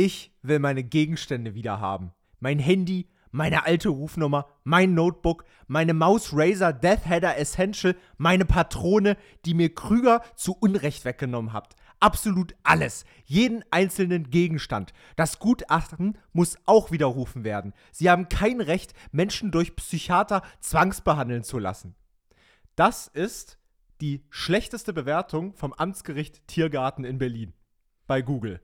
Ich will meine Gegenstände wieder haben. Mein Handy, meine alte Rufnummer, mein Notebook, meine Maus Razer Death Header Essential, meine Patrone, die mir Krüger zu Unrecht weggenommen habt. Absolut alles. Jeden einzelnen Gegenstand. Das Gutachten muss auch widerrufen werden. Sie haben kein Recht, Menschen durch Psychiater zwangsbehandeln zu lassen. Das ist die schlechteste Bewertung vom Amtsgericht Tiergarten in Berlin. Bei Google.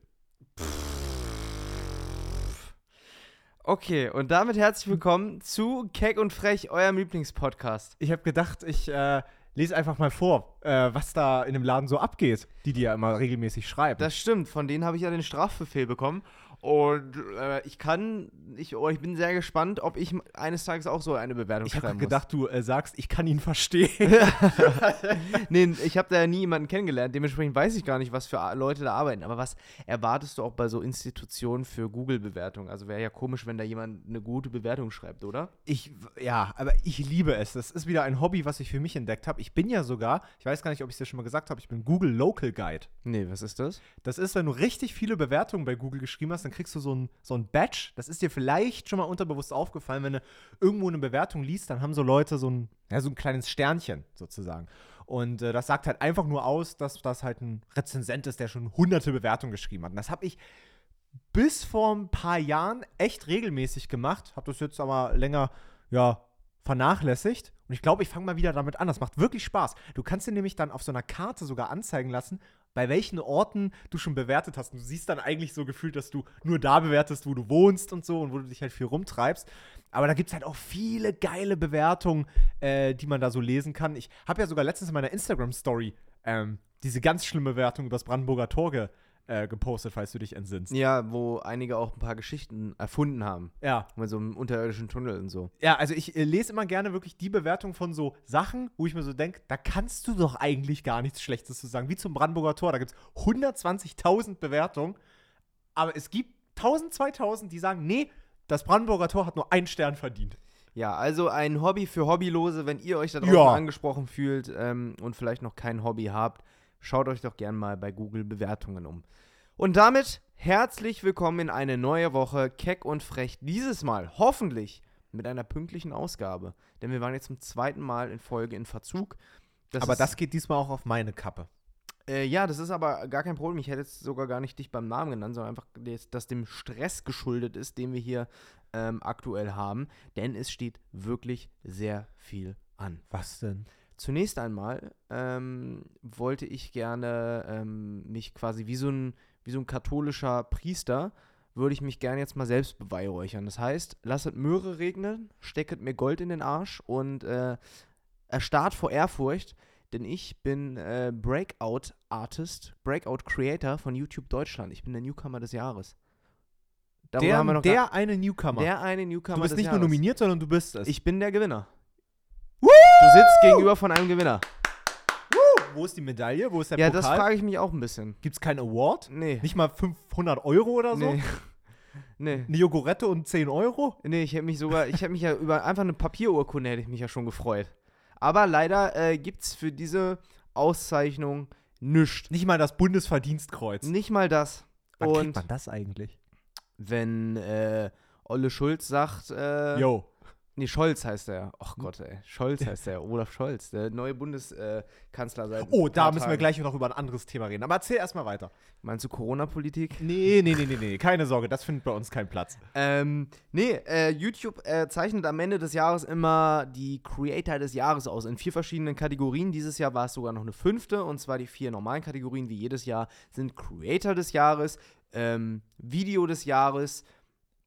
Okay, und damit herzlich willkommen zu Keck und Frech, eurem Lieblingspodcast. Ich habe gedacht, ich äh, lese einfach mal vor, äh, was da in dem Laden so abgeht, die die ja immer regelmäßig schreiben. Das stimmt, von denen habe ich ja den Strafbefehl bekommen. Und äh, ich kann, ich, oh, ich bin sehr gespannt, ob ich eines Tages auch so eine Bewertung ich habe schreiben gedacht, du äh, sagst, ich kann ihn verstehen. nee, ich habe da ja nie jemanden kennengelernt. Dementsprechend weiß ich gar nicht, was für Leute da arbeiten. Aber was erwartest du auch bei so Institutionen für Google-Bewertungen? Also wäre ja komisch, wenn da jemand eine gute Bewertung schreibt, oder? Ich, ja, aber ich liebe es. Das ist wieder ein Hobby, was ich für mich entdeckt habe. Ich bin ja sogar, ich weiß gar nicht, ob ich es dir schon mal gesagt habe, ich bin Google Local Guide. Nee, was ist das? Das ist, wenn du richtig viele Bewertungen bei Google geschrieben hast, dann kriegst du so ein, so ein Badge. Das ist dir vielleicht schon mal unterbewusst aufgefallen, wenn du irgendwo eine Bewertung liest, dann haben so Leute so ein, ja, so ein kleines Sternchen sozusagen. Und äh, das sagt halt einfach nur aus, dass das halt ein Rezensent ist, der schon hunderte Bewertungen geschrieben hat. Und das habe ich bis vor ein paar Jahren echt regelmäßig gemacht, habe das jetzt aber länger, ja, vernachlässigt. Und ich glaube, ich fange mal wieder damit an. Das macht wirklich Spaß. Du kannst dir nämlich dann auf so einer Karte sogar anzeigen lassen, bei welchen Orten du schon bewertet hast. Und du siehst dann eigentlich so gefühlt, dass du nur da bewertest, wo du wohnst und so und wo du dich halt viel rumtreibst. Aber da gibt es halt auch viele geile Bewertungen, äh, die man da so lesen kann. Ich habe ja sogar letztens in meiner Instagram-Story ähm, diese ganz schlimme Bewertung über das Brandenburger Tor äh, gepostet, falls du dich entsinnst. Ja, wo einige auch ein paar Geschichten erfunden haben. Ja. Mit so einem unterirdischen Tunnel und so. Ja, also ich äh, lese immer gerne wirklich die Bewertung von so Sachen, wo ich mir so denke, da kannst du doch eigentlich gar nichts Schlechtes zu sagen. Wie zum Brandenburger Tor, da gibt es 120.000 Bewertungen, aber es gibt 1000, 2000, die sagen, nee, das Brandenburger Tor hat nur einen Stern verdient. Ja, also ein Hobby für Hobbylose, wenn ihr euch da draußen Ja. angesprochen fühlt ähm, und vielleicht noch kein Hobby habt, schaut euch doch gern mal bei Google Bewertungen um. Und damit herzlich willkommen in eine neue Woche Keck und Frech. Dieses Mal hoffentlich mit einer pünktlichen Ausgabe, denn wir waren jetzt zum zweiten Mal in Folge in Verzug. aber ist, das geht diesmal auch auf meine Kappe. Äh, ja, das ist aber gar kein Problem. Ich hätte jetzt sogar gar nicht dich beim Namen genannt, sondern einfach, dass das dem Stress geschuldet ist, den wir hier ähm, aktuell haben. Denn es steht wirklich sehr viel an. Was denn? Zunächst einmal ähm, wollte ich gerne ähm, mich quasi wie so, ein, wie so ein katholischer Priester, würde ich mich gerne jetzt mal selbst beweihräuchern. Das heißt, lasset Möhre regnen, stecket mir Gold in den Arsch und äh, erstarrt vor Ehrfurcht, denn ich bin äh, Breakout-Artist, Breakout-Creator von YouTube Deutschland. Ich bin der Newcomer des Jahres. Darüber Der, haben wir noch der eine Newcomer. der eine Newcomer du bist nicht Jahres. nur nominiert, sondern du bist es. Ich bin der Gewinner. Du sitzt gegenüber von einem Gewinner. Wo ist die Medaille? Wo ist der Ja, das Pokal? frage ich mich auch ein bisschen. Gibt es keinen Award? Nee. Nicht mal 500 Euro oder so? Nee. Nee. Eine Jogurette und 10 Euro? Nee, ich hätte mich sogar, ich hätte mich ja über einfach eine Papierurkunde hätte ich mich ja schon gefreut. Aber leider äh, gibt's für diese Auszeichnung nichts. Nicht mal das Bundesverdienstkreuz. Nicht mal das. Wann Und kriegt man das eigentlich? wenn äh, Olle Schulz sagt, äh, Yo. Nee, Scholz heißt er. Ach Gott, ey. Scholz heißt er. Olaf Scholz, der neue Bundeskanzler äh, seit Oh, da müssen wir gleich noch über ein anderes Thema reden. Aber erzähl erstmal weiter. Meinst du Corona-Politik? Nee, nee, nee, nee, nee. Keine Sorge, das findet bei uns keinen Platz. Ähm, nee, äh, YouTube äh, zeichnet am Ende des Jahres immer die Creator des Jahres aus in vier verschiedenen Kategorien. Dieses Jahr war es sogar noch eine fünfte und zwar die vier normalen Kategorien, wie jedes Jahr, sind Creator des Jahres, ähm, Video des Jahres,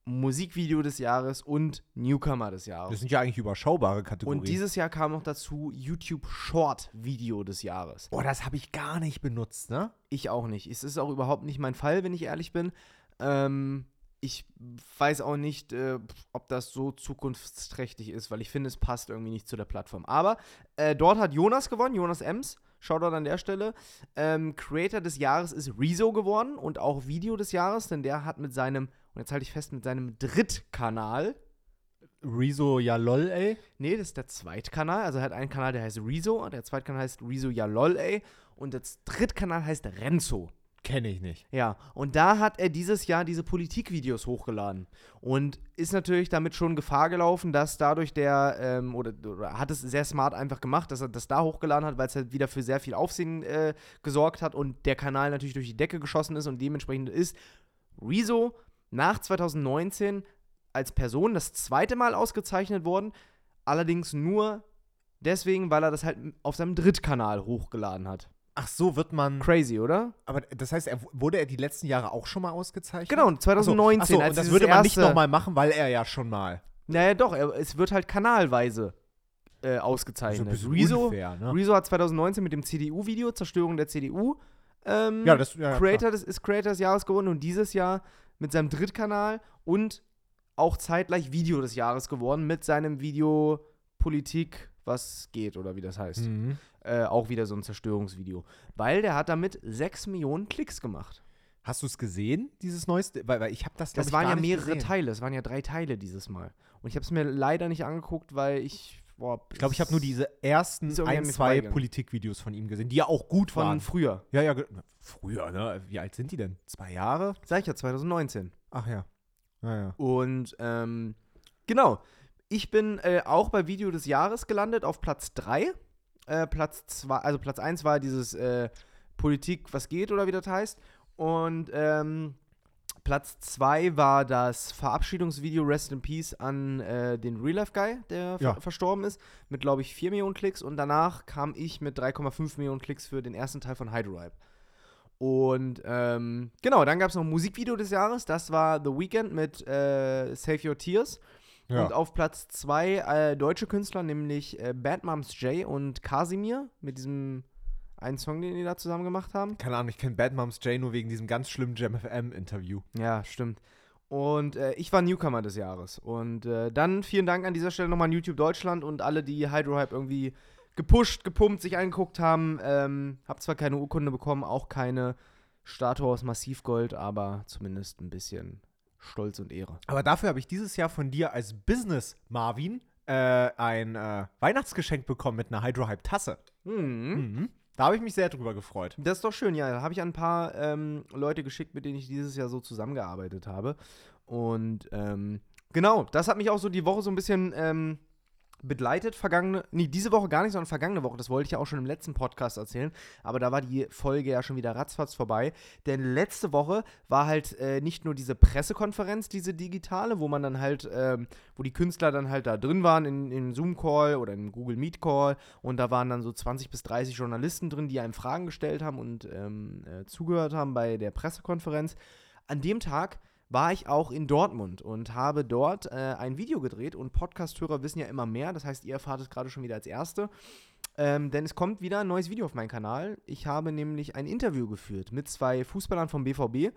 Musikvideo des Jahres und Newcomer des Das Jahres. sind ja eigentlich überschaubare Kategorien. Und dieses Jahr kam noch dazu YouTube Short Video des Jahres. Boah, das habe ich gar nicht benutzt, ne? Ich auch nicht. Es ist auch überhaupt nicht mein Fall, wenn ich ehrlich bin. Ähm, ich weiß auch nicht, äh, ob das so zukunftsträchtig ist, weil ich finde, es passt irgendwie nicht zu der Plattform. Aber äh, dort hat Jonas gewonnen, Jonas Ems. Shoutout an der Stelle. Ähm, Creator des Jahres ist Rezo geworden und auch Video des Jahres, denn der hat mit seinem, und jetzt halte ich fest, mit seinem Drittkanal, Rezo, ja lol, ey. Nee, das ist der Zweitkanal. Also er hat einen Kanal, der heißt Rezo, und der Zweitkanal heißt Rezo Ja lol, ey. Und der Drittkanal heißt Renzo. Kenne ich nicht. Ja, und da hat er dieses Jahr diese Politikvideos hochgeladen und ist natürlich damit schon Gefahr gelaufen, dass dadurch der, ähm, oder, oder, hat es sehr smart einfach gemacht, dass er das da hochgeladen hat, weil es halt wieder für sehr viel Aufsehen äh, gesorgt hat und der Kanal natürlich durch die Decke geschossen ist und dementsprechend ist Rezo nach 2019 als Person das zweite Mal ausgezeichnet worden, allerdings nur deswegen, weil er das halt auf seinem Drittkanal hochgeladen hat. Ach so, wird man. Crazy, oder? Aber das heißt, er, wurde er die letzten Jahre auch schon mal ausgezeichnet? Genau, 2019. Ach so, als und das würde man nicht erste- nochmal machen, weil er ja schon mal. Naja, doch, er, es wird halt kanalweise äh, ausgezeichnet. bisschen Rezo, unfair, ne? Rezo hat 2019 mit dem CDU-Video, Zerstörung der CDU, ähm, Ja, das ja, Creator des, ist Creator des Jahres geworden und dieses Jahr mit seinem Drittkanal und auch zeitgleich Video des Jahres geworden mit seinem Video Politik, was geht oder wie das heißt. Mhm. Äh, auch wieder so ein Zerstörungsvideo. Weil der hat damit 6 Millionen Klicks gemacht. Hast du es gesehen, dieses neueste? Weil, weil ich habe das, Das ich, waren ja mehrere gesehen. Teile, es waren ja drei Teile dieses Mal. Und ich habe es mir leider nicht angeguckt, weil ich, boah, Ich glaube, ich habe nur diese ersten ein, zwei. Politikvideos von ihm gesehen, die ja auch gut von waren. früher. Ja, ja, früher, ne? Wie alt sind die denn? Zwei Jahre? Sag ich ja, 2019. Ach ja. Ja, ja. Und ähm, genau, ich bin äh, auch bei Video des Jahres gelandet auf Platz 3. Äh, Platz 2, also Platz 1 war dieses äh, Politik, was geht oder wie das heißt. Und ähm, Platz 2 war das Verabschiedungsvideo Rest in Peace an äh, den Real Life Guy, der Ja. ver verstorben ist, mit glaube ich 4 Millionen Klicks. Und danach kam ich mit 3,5 Millionen Klicks für den ersten Teil von Hydro Und ähm, genau, dann gab es noch ein Musikvideo des Jahres. Das war The Weeknd mit äh, Save Your Tears. ja. Und auf Platz zwei äh, deutsche Künstler, nämlich äh, Bad Moms J und Casimir mit diesem einen Song, den die da zusammen gemacht haben. Keine Ahnung, ich kenne Bad Moms J nur wegen diesem ganz schlimmen JamFM-Interview. Ja, stimmt. Und äh, ich war Newcomer des Jahres. Und äh, dann vielen Dank an dieser Stelle nochmal an YouTube Deutschland und alle, die Hydrohype irgendwie gepusht, gepumpt, sich angeguckt haben. Ähm, hab zwar keine Urkunde bekommen, auch keine Statue aus Massivgold, aber zumindest ein bisschen Stolz und Ehre. Aber dafür habe ich dieses Jahr von dir als Business Marvin äh, ein äh, Weihnachtsgeschenk bekommen mit einer Hydrohype-Tasse. Mhm. Mhm. Da habe ich mich sehr drüber gefreut. Das ist doch schön, ja. Da habe ich ein paar ähm, Leute geschickt, mit denen ich dieses Jahr so zusammengearbeitet habe. Und ähm, genau, das hat mich auch so die Woche so ein bisschen ähm, begleitet. Vergangene, nee, diese Woche gar nicht, sondern vergangene Woche. Das wollte ich ja auch schon im letzten Podcast erzählen. Aber da war die Folge ja schon wieder ratzfatz vorbei. Denn letzte Woche war halt äh, nicht nur diese Pressekonferenz, diese digitale, wo man dann halt, ähm, wo die Künstler dann halt da drin waren in, in Zoom-Call oder in Google Meet-Call. Und da waren dann so 20 bis 30 Journalisten drin, die einem Fragen gestellt haben und ähm, äh, zugehört haben bei der Pressekonferenz. An dem Tag war ich auch in Dortmund und habe dort äh, ein Video gedreht und Podcast-Hörer wissen ja immer mehr, das heißt, ihr erfahrt es gerade schon wieder als Erste. Ähm, denn es kommt wieder ein neues Video auf meinen Kanal. Ich habe nämlich ein Interview geführt mit zwei Fußballern vom BVB.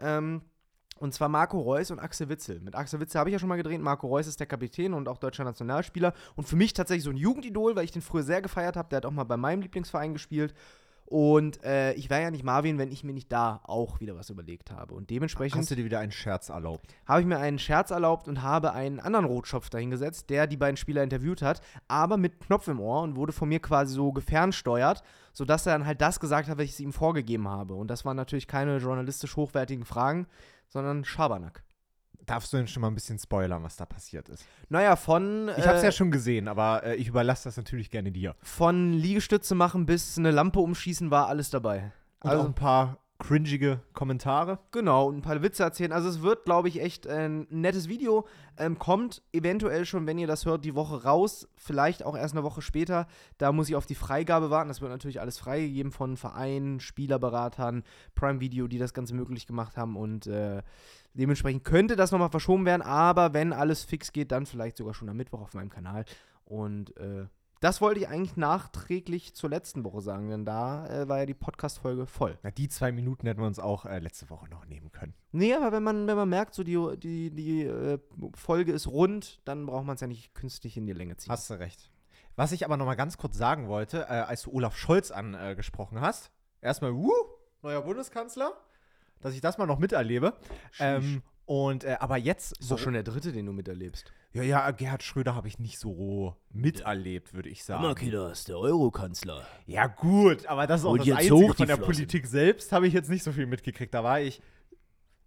Ähm, und zwar Marco Reus und Axel Witzel. Mit Axel Witzel habe ich ja schon mal gedreht. Marco Reus ist der Kapitän und auch deutscher Nationalspieler. Und für mich tatsächlich so ein Jugendidol, weil ich den früher sehr gefeiert habe. Der hat auch mal bei meinem Lieblingsverein gespielt. Und äh, ich wäre ja nicht Marvin, wenn ich mir nicht da auch wieder was überlegt habe. Und dementsprechend Hast du dir wieder einen Scherz erlaubt? habe ich mir einen Scherz erlaubt und habe einen anderen Rotschopf dahingesetzt, der die beiden Spieler interviewt hat, aber mit Knopf im Ohr und wurde von mir quasi so gefernsteuert, sodass er dann halt das gesagt hat, was ich ihm vorgegeben habe. Und das waren natürlich keine journalistisch hochwertigen Fragen, sondern Schabernack. Darfst du denn schon mal ein bisschen spoilern, was da passiert ist? Naja, von, Ich habe es äh, ja schon gesehen, aber äh, ich überlasse das natürlich gerne dir. von Liegestütze machen bis eine Lampe umschießen war alles dabei. Und Also- auch ein paar cringige Kommentare. Genau, und ein paar Witze erzählen. Also es wird, glaube ich, echt ein nettes Video. Ähm, kommt eventuell schon, wenn ihr das hört, die Woche raus. Vielleicht auch erst eine Woche später. Da muss ich auf die Freigabe warten. Das wird natürlich alles freigegeben von Vereinen, Spielerberatern, Prime Video, die das Ganze möglich gemacht haben. Und äh, dementsprechend könnte das nochmal verschoben werden. Aber wenn alles fix geht, dann vielleicht sogar schon am Mittwoch auf meinem Kanal. Und äh, das wollte ich eigentlich nachträglich zur letzten Woche sagen, denn da äh, war ja die Podcast-Folge voll. Na, die zwei Minuten hätten wir uns auch äh, letzte Woche noch nehmen können. Nee, aber wenn man, wenn man merkt, so die, die, die äh, Folge ist rund, dann braucht man es ja nicht künstlich in die Länge ziehen. Hast du recht. Was ich aber noch mal ganz kurz sagen wollte, äh, als du Olaf Scholz angesprochen hast, erstmal, wuh, neuer Bundeskanzler, dass ich das mal noch miterlebe. Ähm, Und äh, aber jetzt Ist doch schon der dritte, den du miterlebst. Ja, ja, Gerhard Schröder habe ich nicht so miterlebt, würde ich sagen. Kinas, der Eurokanzler. Ja, gut, aber das ist auch Holt das jetzt Einzige. Von der Flossen. Politik selbst habe ich jetzt nicht so viel mitgekriegt. Da war ich,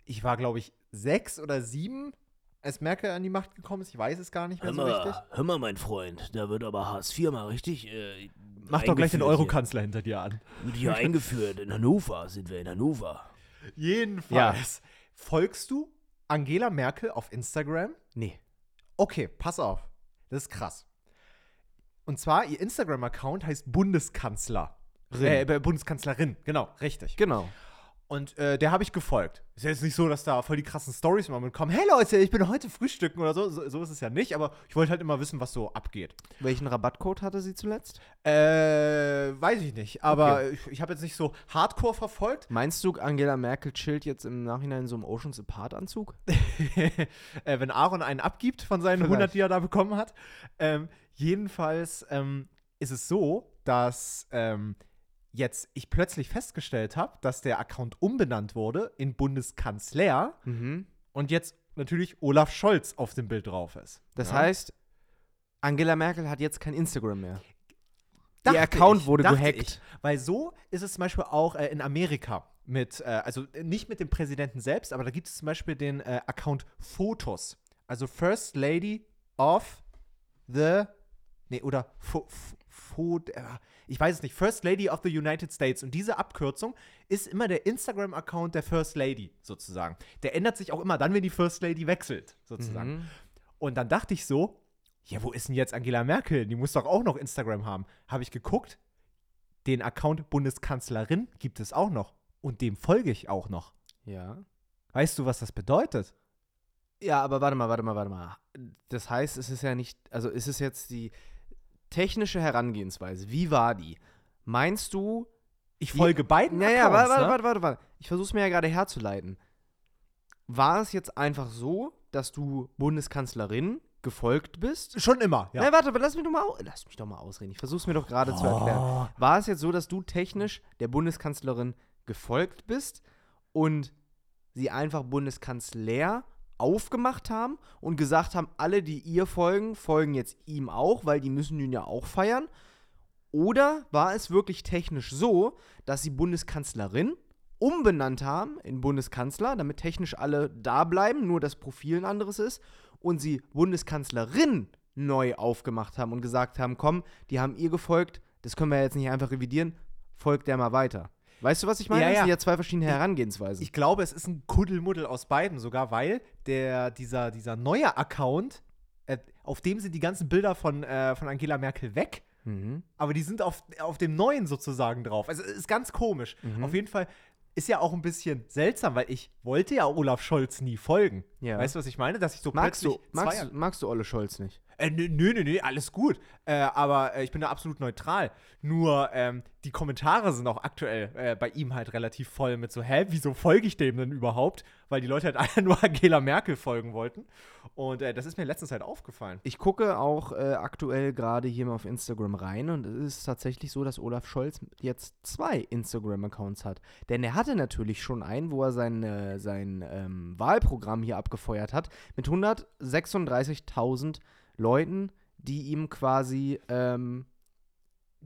ich war, glaube ich, sechs oder sieben, als Merkel an die Macht gekommen ist. Ich weiß es gar nicht mehr Hör so richtig. mal, hör mal, mein Freund, da wird aber Hartz IV mal richtig. Äh, Mach doch gleich den Eurokanzler hinter dir an. Wird hier eingeführt. In Hannover sind wir in Hannover. Jedenfalls. Folgst du Angela Merkel auf Instagram? Nee. Okay, pass auf. Das ist krass. Und zwar, ihr Instagram-Account heißt Bundeskanzler. Äh, Bundeskanzlerin, genau, richtig. Genau. Und äh, der habe ich gefolgt. Ist ja jetzt nicht so, dass da voll die krassen Stories mal mitkommen. Hey Leute, ich bin heute frühstücken oder so. so. So ist es ja nicht, aber ich wollte halt immer wissen, was so abgeht. Welchen Rabattcode hatte sie zuletzt? Äh, weiß ich nicht. Aber ich, ich habe jetzt nicht so hardcore verfolgt. Meinst du, Angela Merkel chillt jetzt im Nachhinein in so einem Oceans Apart-Anzug? äh, wenn Aaron einen abgibt von seinen Vielleicht. 100, die er da bekommen hat. Ähm, jedenfalls ähm, ist es so, dass ähm, jetzt ich plötzlich festgestellt habe, dass der Account umbenannt wurde in Bundeskanzler Mhm. und jetzt natürlich Olaf Scholz auf dem Bild drauf ist. Das Ja. heißt, Angela Merkel hat jetzt kein Instagram mehr. Dachte Ihr Account ich, wurde gehackt. Ich. Weil so ist es zum Beispiel auch äh, in Amerika mit, äh, also nicht mit dem Präsidenten selbst, aber da gibt es zum Beispiel den äh, Account Fotos. Also First Lady of the, nee, oder Fo, Fo, Fo, äh, ich weiß es nicht, First Lady of the United States. Und diese Abkürzung ist immer der Instagram-Account der First Lady, sozusagen. Der ändert sich auch immer dann, wenn die First Lady wechselt, sozusagen. Mhm. Und dann dachte ich so, ja, wo ist denn jetzt Angela Merkel? Die muss doch auch noch Instagram haben. Habe ich geguckt, den Account Bundeskanzlerin gibt es auch noch. Und dem folge ich auch noch. Ja. Weißt du, was das bedeutet? Ja, aber warte mal, warte mal, warte mal. Das heißt, es ist ja nicht, also ist es jetzt die technische Herangehensweise. Wie war die? Meinst du, Ich Die- folge beiden Naja, Accounts, warte, warte, ne? warte, warte, warte. Ich versuche es mir ja gerade herzuleiten. War es jetzt einfach so, dass du Bundeskanzlerin gefolgt bist? Schon immer, ja. Nein, warte, aber lass mich doch mal, lass mich doch mal ausreden. Ich versuche es mir doch gerade zu erklären. Oh. War es jetzt so, dass du technisch der Bundeskanzlerin gefolgt bist und sie einfach Bundeskanzler aufgemacht haben und gesagt haben, alle, die ihr folgen, folgen jetzt ihm auch, weil die müssen ihn ja auch feiern? Oder war es wirklich technisch so, dass sie Bundeskanzlerin umbenannt haben in Bundeskanzler, damit technisch alle da bleiben, nur das Profil ein anderes ist, und sie Bundeskanzlerin neu aufgemacht haben und gesagt haben, komm, die haben ihr gefolgt, das können wir jetzt nicht einfach revidieren, folgt der mal weiter. Weißt du, was ich meine? Ja, Das ja. sind ja zwei verschiedene Herangehensweisen. Ich glaube, es ist ein Kuddelmuddel aus beiden sogar, weil der, dieser, dieser neue Account, äh, auf dem sind die ganzen Bilder von, äh, von Angela Merkel weg. mhm. aber die sind auf, auf dem neuen sozusagen drauf. Also es ist ganz komisch. Mhm. Auf jeden Fall ist ja auch ein bisschen seltsam, weil ich wollte ja Olaf Scholz nie folgen. Ja. Weißt du, was ich meine? Dass ich so Magst du, plötzlich zwei magst, du- magst du Olle Scholz nicht? Äh, nö, nö, nö, alles gut. Äh, aber äh, ich bin da absolut neutral. Nur ähm, die Kommentare sind auch aktuell äh, bei ihm halt relativ voll mit so, hä, wieso folge ich dem denn überhaupt? Weil die Leute halt alle nur Angela Merkel folgen wollten. Und äh, das ist mir letztens halt aufgefallen. Ich gucke auch äh, aktuell gerade hier mal auf Instagram rein und es ist tatsächlich so, dass Olaf Scholz jetzt zwei Instagram-Accounts hat. Denn er hatte natürlich schon einen, wo er sein, äh, sein ähm, Wahlprogramm hier abgefeuert hat, mit 136.000 Leuten, die ihm quasi ähm,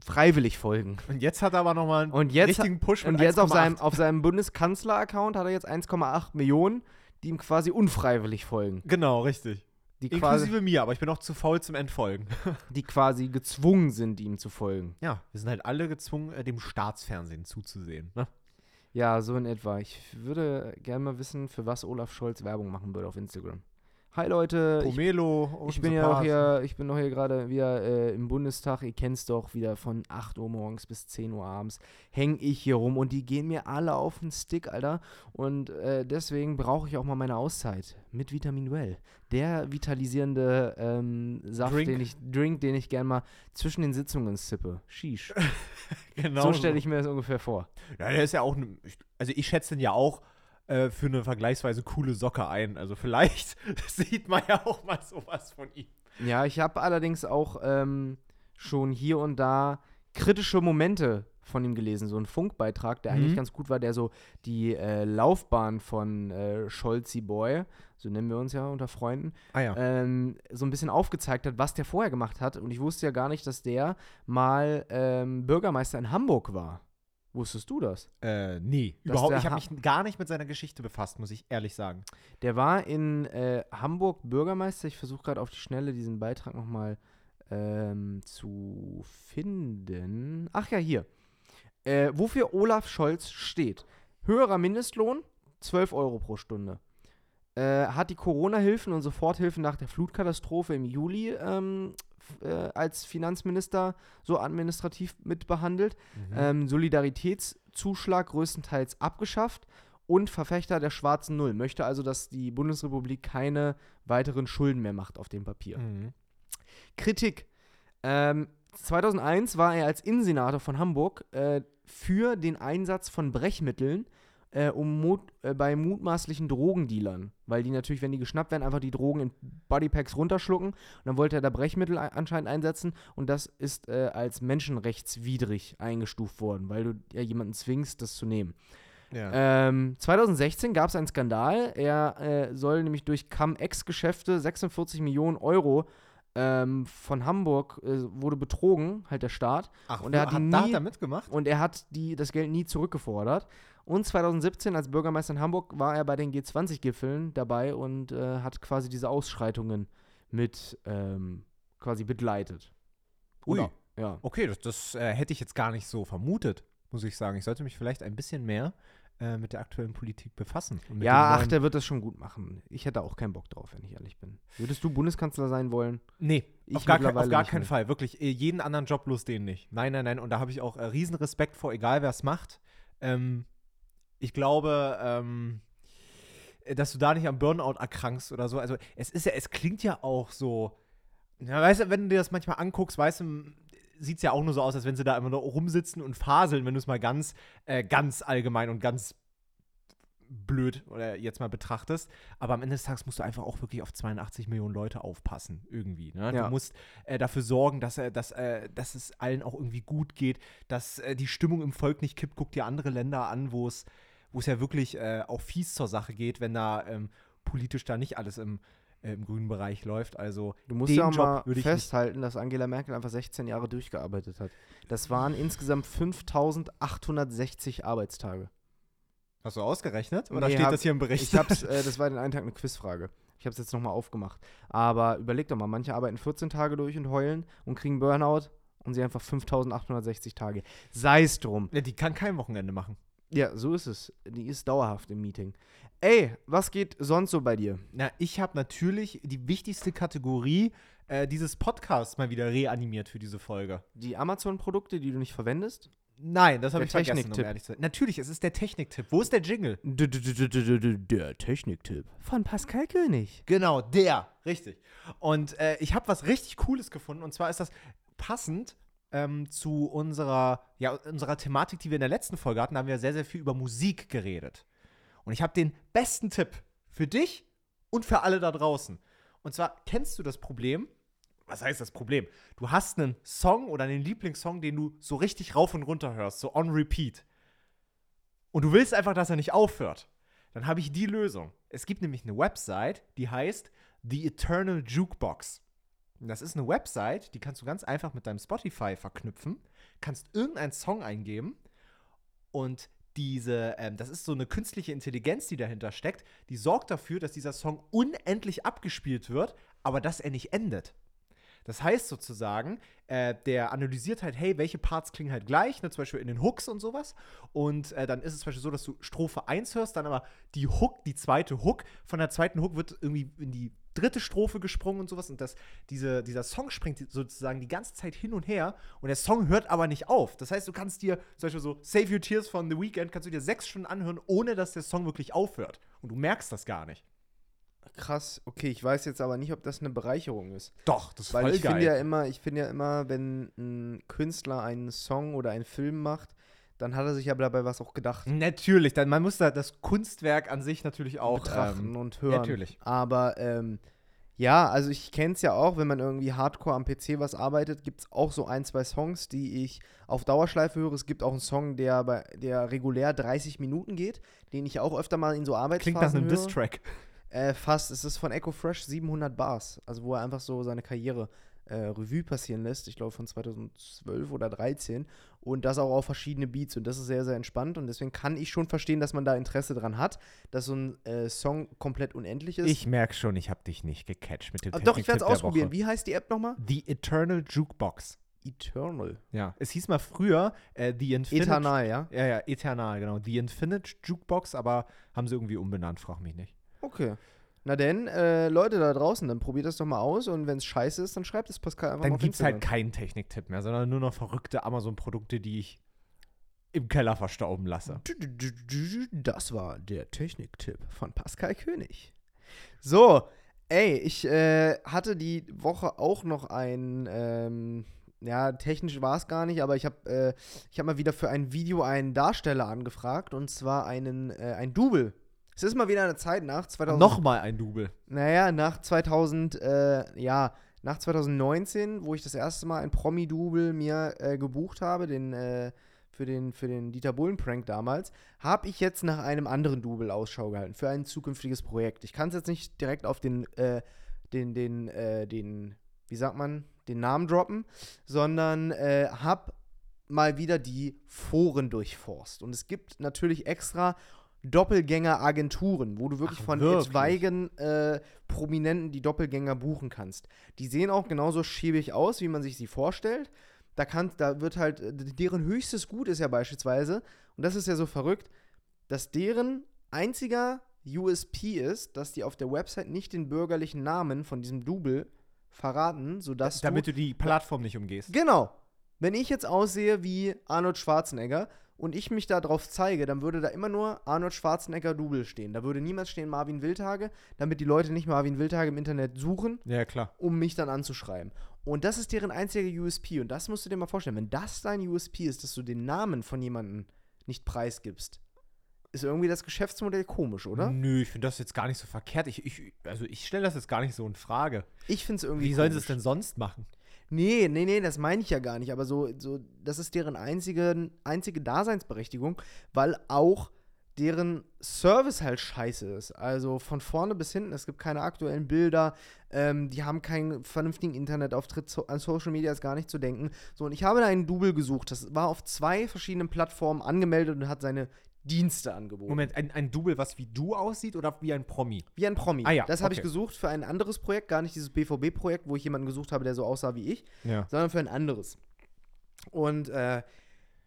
freiwillig folgen. Und jetzt hat er aber nochmal einen Und jetzt, richtigen Push und jetzt auf 1,8. seinem, auf seinem Bundeskanzler-Account hat er jetzt 1,8 Millionen, die ihm quasi unfreiwillig folgen. Genau, richtig. Die quasi, Inklusive mir, aber ich bin auch zu faul zum Entfolgen. die quasi gezwungen sind, ihm zu folgen. Ja, wir sind halt alle gezwungen, äh, dem Staatsfernsehen zuzusehen. Ne? Ja, so in etwa. Ich würde gerne mal wissen, für was Olaf Scholz Werbung machen würde auf Instagram. Hi Leute, ich, Pomelo, ich bin ja noch hier, ich bin noch hier gerade wieder äh, im Bundestag. Ihr kennt's doch wieder von 8 Uhr morgens bis 10 Uhr abends. Häng ich hier rum und die gehen mir alle auf den Stick, Alter. Und äh, deswegen brauche ich auch mal meine Auszeit mit Vitamin Well. Der vitalisierende ähm, Saft, Drink. den ich, Drink, den ich gerne mal zwischen den Sitzungen sippe. Sheesh. Genau so stelle ich mir das ungefähr vor. Ja, der ist ja auch, ich- also ich schätze den ja auch äh, für eine vergleichsweise coole Socke ein. Also vielleicht sieht man ja auch mal sowas von ihm. Ja, ich habe allerdings auch ähm, schon hier und da kritische Momente von ihm gelesen, so ein Funkbeitrag, der eigentlich Mhm. ganz gut war, der so die äh, Laufbahn von äh, Scholzi Boy, so nennen wir uns ja unter Freunden, Ah ja. ähm, so ein bisschen aufgezeigt hat, was der vorher gemacht hat. Und ich wusste ja gar nicht, dass der mal ähm, Bürgermeister in Hamburg war. Wusstest du das? Äh, nee, Dass überhaupt. der Ich habe Ha- mich gar nicht mit seiner Geschichte befasst, muss ich ehrlich sagen. Der war in äh, Hamburg Bürgermeister. Ich versuche gerade auf die Schnelle diesen Beitrag nochmal ähm, zu finden. Ach ja, hier. Äh, wofür Olaf Scholz steht. Höherer Mindestlohn, 12 Euro pro Stunde. Äh, hat die Corona-Hilfen und Soforthilfen nach der Flutkatastrophe im Juli ähm, äh, als Finanzminister so administrativ mitbehandelt. Mhm. Ähm, Solidaritätszuschlag größtenteils abgeschafft und Verfechter der schwarzen Null. Möchte also, dass die Bundesrepublik keine weiteren Schulden mehr macht auf dem Papier. Mhm. Kritik. Ähm, 2001 war er als Innensenator von Hamburg äh, für den Einsatz von Brechmitteln äh, um mut, äh, bei mutmaßlichen Drogendealern. Weil die natürlich, wenn die geschnappt werden, einfach die Drogen in Bodypacks runterschlucken. Und dann wollte er da Brechmittel ei- anscheinend einsetzen. Und das ist äh, als menschenrechtswidrig eingestuft worden, weil du ja jemanden zwingst, das zu nehmen. Ja. Ähm, 2016 gab es einen Skandal. Er äh, soll nämlich durch Cum-Ex-Geschäfte 46 Millionen Euro ähm, von Hamburg äh, wurde betrogen, halt der Staat. Ach, und er hat hat, die da nie- hat er mitgemacht? Und er hat die, das Geld nie zurückgefordert. Und 2017 als Bürgermeister in Hamburg war er bei den G20-Gipfeln dabei und äh, hat quasi diese Ausschreitungen mit ähm, quasi begleitet. Ui. Oder- Ja. Okay, das, das äh, hätte ich jetzt gar nicht so vermutet, muss ich sagen. Ich sollte mich vielleicht ein bisschen mehr äh, mit der aktuellen Politik befassen. Ja, ach, der wird das schon gut machen. Ich hätte auch keinen Bock drauf, wenn ich ehrlich bin. Würdest du Bundeskanzler sein wollen? Nee, Ich auf gar, kein, auf gar keinen. Fall. Wirklich, äh, jeden anderen Job bloß den nicht. Nein, nein, nein. Und da habe ich auch äh, riesen Respekt vor, egal wer es macht. Ähm, ich glaube, ähm, äh, dass du da nicht am Burnout erkrankst oder so. Also es ist ja, es klingt ja auch so. Ja, weißt du, wenn du dir das manchmal anguckst, weißt du, sieht es ja auch nur so aus, als wenn sie da immer nur rumsitzen und faseln, wenn du es mal ganz, äh, ganz allgemein und ganz blöd oder jetzt mal betrachtest. Aber am Ende des Tages musst du einfach auch wirklich auf 82 Millionen Leute aufpassen, irgendwie. Ne? Ja. Du musst äh, dafür sorgen, dass, äh, dass, äh, dass es allen auch irgendwie gut geht, dass äh, die Stimmung im Volk nicht kippt. Guck dir andere Länder an, wo es wo es ja wirklich äh, auch fies zur Sache geht, wenn da ähm, politisch da nicht alles im, äh, im grünen Bereich läuft. Also Du musst den ja auch Job mal festhalten, dass Angela Merkel einfach 16 Jahre durchgearbeitet hat. Das waren insgesamt 5860 Arbeitstage. Hast du ausgerechnet? Oder Nee, steht hab- das hier im Bericht? Ich hab's, äh, das war den einen Tag eine Quizfrage. Ich habe es jetzt nochmal aufgemacht. Aber überleg doch mal, manche arbeiten 14 Tage durch und heulen und kriegen Burnout und sie einfach 5860 Tage. Sei es drum. ja, die kann kein Wochenende machen. Ja, so ist es. Die ist dauerhaft im Meeting. Ey, was geht sonst so bei dir? Na, ich habe natürlich die wichtigste Kategorie äh, dieses Podcasts mal wieder reanimiert für diese Folge. Die Amazon-Produkte, die du nicht verwendest? Nein, das habe ich vergessen, um ehrlich zu sein. Natürlich, es ist der Techniktipp. Wo ist der Jingle? Der Techniktipp. Von Pascal König. Genau, der. Richtig. Und äh, ich habe was richtig Cooles gefunden. Und zwar ist das passend ähm, zu unserer, ja, unserer Thematik, die wir in der letzten Folge hatten. Haben wir sehr, sehr viel über Musik geredet. Und ich habe den besten Tipp für dich und für alle da draußen. Und zwar kennst du das Problem? Was heißt das Problem? Du hast einen Song oder einen Lieblingssong, den du so richtig rauf und runter hörst, so on repeat. Und du willst einfach, dass er nicht aufhört. Dann habe ich die Lösung. Es gibt nämlich eine Website, die heißt The Eternal Jukebox. Das ist eine Website, die kannst du ganz einfach mit deinem Spotify verknüpfen, kannst irgendeinen Song eingeben und diese, ähm, das ist so eine künstliche Intelligenz, die dahinter steckt, die sorgt dafür, dass dieser Song unendlich abgespielt wird, aber dass er nicht endet. Das heißt sozusagen, äh, der analysiert halt, hey, welche Parts klingen halt gleich, ne, zum Beispiel in den Hooks und sowas. Und äh, dann ist es zum Beispiel so, dass du Strophe 1 hörst, dann aber die Hook, die zweite Hook, von der zweiten Hook wird irgendwie in die dritte Strophe gesprungen und sowas. Und das, diese, dieser Song springt sozusagen die ganze Zeit hin und her und der Song hört aber nicht auf. Das heißt, du kannst dir zum Beispiel so Save Your Tears von The Weeknd, kannst du dir sechs Stunden anhören, ohne dass der Song wirklich aufhört. Und du merkst das gar nicht. Krass, okay, ich weiß jetzt aber nicht, ob das eine Bereicherung ist. Doch, das ist Weil voll ich finde ja immer, ich finde ja immer, wenn ein Künstler einen Song oder einen Film macht, dann hat er sich ja dabei was auch gedacht. Natürlich, dann man muss da das Kunstwerk an sich natürlich auch betrachten ähm, und hören. natürlich. Aber ähm, Ja, also ich kenne es ja auch, wenn man irgendwie hardcore am PC was arbeitet, gibt es auch so ein, zwei Songs, die ich auf Dauerschleife höre. Es gibt auch einen Song, der, bei, der regulär 30 Minuten geht, den ich auch öfter mal in so Arbeitsphasen Klingt nach einem. Diss-Track. Äh, fast. Es ist von Echo Fresh 700 Bars. Also, wo er einfach so seine Karriere äh, Revue passieren lässt. Ich glaube, von 2012 oder 13. Und das auch auf verschiedene Beats. Und das ist sehr, sehr entspannt. Und deswegen kann ich schon verstehen, dass man da Interesse dran hat, dass so ein äh, Song komplett unendlich ist. Ich merke schon, ich habe dich nicht gecatcht mit dem Ah, doch, ich werde es ausprobieren. Woche. Wie heißt die App nochmal? The Eternal Jukebox. Eternal. Ja. Es hieß mal früher äh, The Infinite. Eternal, ja? Ja, ja, Eternal, genau. The Infinite Jukebox, aber haben sie irgendwie umbenannt, frag mich nicht. Okay. Na denn, äh, Leute da draußen, dann probiert das doch mal aus und wenn es scheiße ist, dann schreibt es Pascal einfach mal Dann auf gibt es halt keinen Techniktipp mehr, sondern nur noch verrückte Amazon-Produkte, die ich im Keller verstauben lasse. Das war der Techniktipp von Pascal König. So, ey, ich äh, hatte die Woche auch noch ein, ähm, ja, technisch war es gar nicht, aber ich habe äh, ich hab mal wieder für ein Video einen Darsteller angefragt und zwar einen, äh, ein Double. Es ist mal wieder eine Zeit nach 2000. Nochmal ein Double. Naja, nach 2000, äh, ja, nach 2019, wo ich das erste Mal ein Promi-Double mir äh, gebucht habe, den, äh, für den, für den Dieter Bullen-Prank damals, habe ich jetzt nach einem anderen Double Ausschau gehalten, für ein zukünftiges Projekt. Ich kann es jetzt nicht direkt auf den, äh, den, den, äh, den, wie sagt man, den Namen droppen, sondern äh, habe mal wieder die Foren durchforst. Und es gibt natürlich extra Doppelgänger-Agenturen, wo du wirklich Ach, von wirklich? etwaigen äh, Prominenten die Doppelgänger buchen kannst. Die sehen auch genauso schäbig aus, wie man sich sie vorstellt. Da, kann, da wird halt, äh, deren höchstes Gut ist ja beispielsweise, und das ist ja so verrückt, dass deren einziger USP ist, dass die auf der Website nicht den bürgerlichen Namen von diesem Double verraten, sodass du Damit du die Plattform nicht umgehst. Genau. Wenn ich jetzt aussehe wie Arnold Schwarzenegger und ich mich da drauf zeige, dann würde da immer nur Arnold Schwarzenegger Double stehen. Da würde niemals stehen Marvin Wildhage, damit die Leute nicht Marvin Wildhage im Internet suchen, Ja, klar. um mich dann anzuschreiben. Und das ist deren einziger USP. Und das musst du dir mal vorstellen. Wenn das dein USP ist, dass du den Namen von jemandem nicht preisgibst, ist irgendwie das Geschäftsmodell komisch, oder? Nö, ich finde das jetzt gar nicht so verkehrt. Ich, ich, also ich stelle das jetzt gar nicht so in Frage. Ich finde es irgendwie Wie sollen sie es denn sonst machen? Nee, nee, nee, das meine ich ja gar nicht. Aber so, so das ist deren einzige, einzige Daseinsberechtigung, weil auch deren Service halt scheiße ist. Also von vorne bis hinten, es gibt keine aktuellen Bilder, ähm, die haben keinen vernünftigen Internetauftritt, so, an Social Media ist gar nicht zu denken. So, und ich habe da einen Double gesucht. Das war auf zwei verschiedenen Plattformen angemeldet und hat seine Dienste angeboten. Moment, ein, ein Double, was wie du aussieht oder wie ein Promi? Wie ein Promi. Ah ja, das habe ich okay. gesucht für ein anderes Projekt, gar nicht dieses BVB-Projekt, wo ich jemanden gesucht habe, der so aussah wie ich, Ja. sondern für ein anderes. Und äh,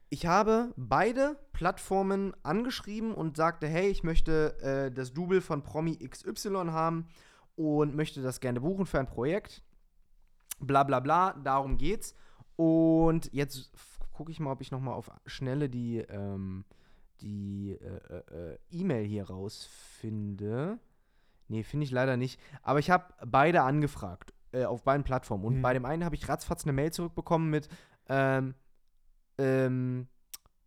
ich habe beide Plattformen angeschrieben und sagte, hey, ich möchte äh, das Double von Promi XY haben und möchte das gerne buchen für ein Projekt. Bla bla bla, darum geht's. Und jetzt gucke ich mal, ob ich noch mal auf Schnelle die, ähm, die äh, äh, äh, E-Mail hier rausfinde. Nee, finde ich leider nicht. Aber ich habe beide angefragt äh, auf beiden Plattformen. Und Mhm. bei dem einen habe ich ratzfatz eine Mail zurückbekommen mit ähm, ähm,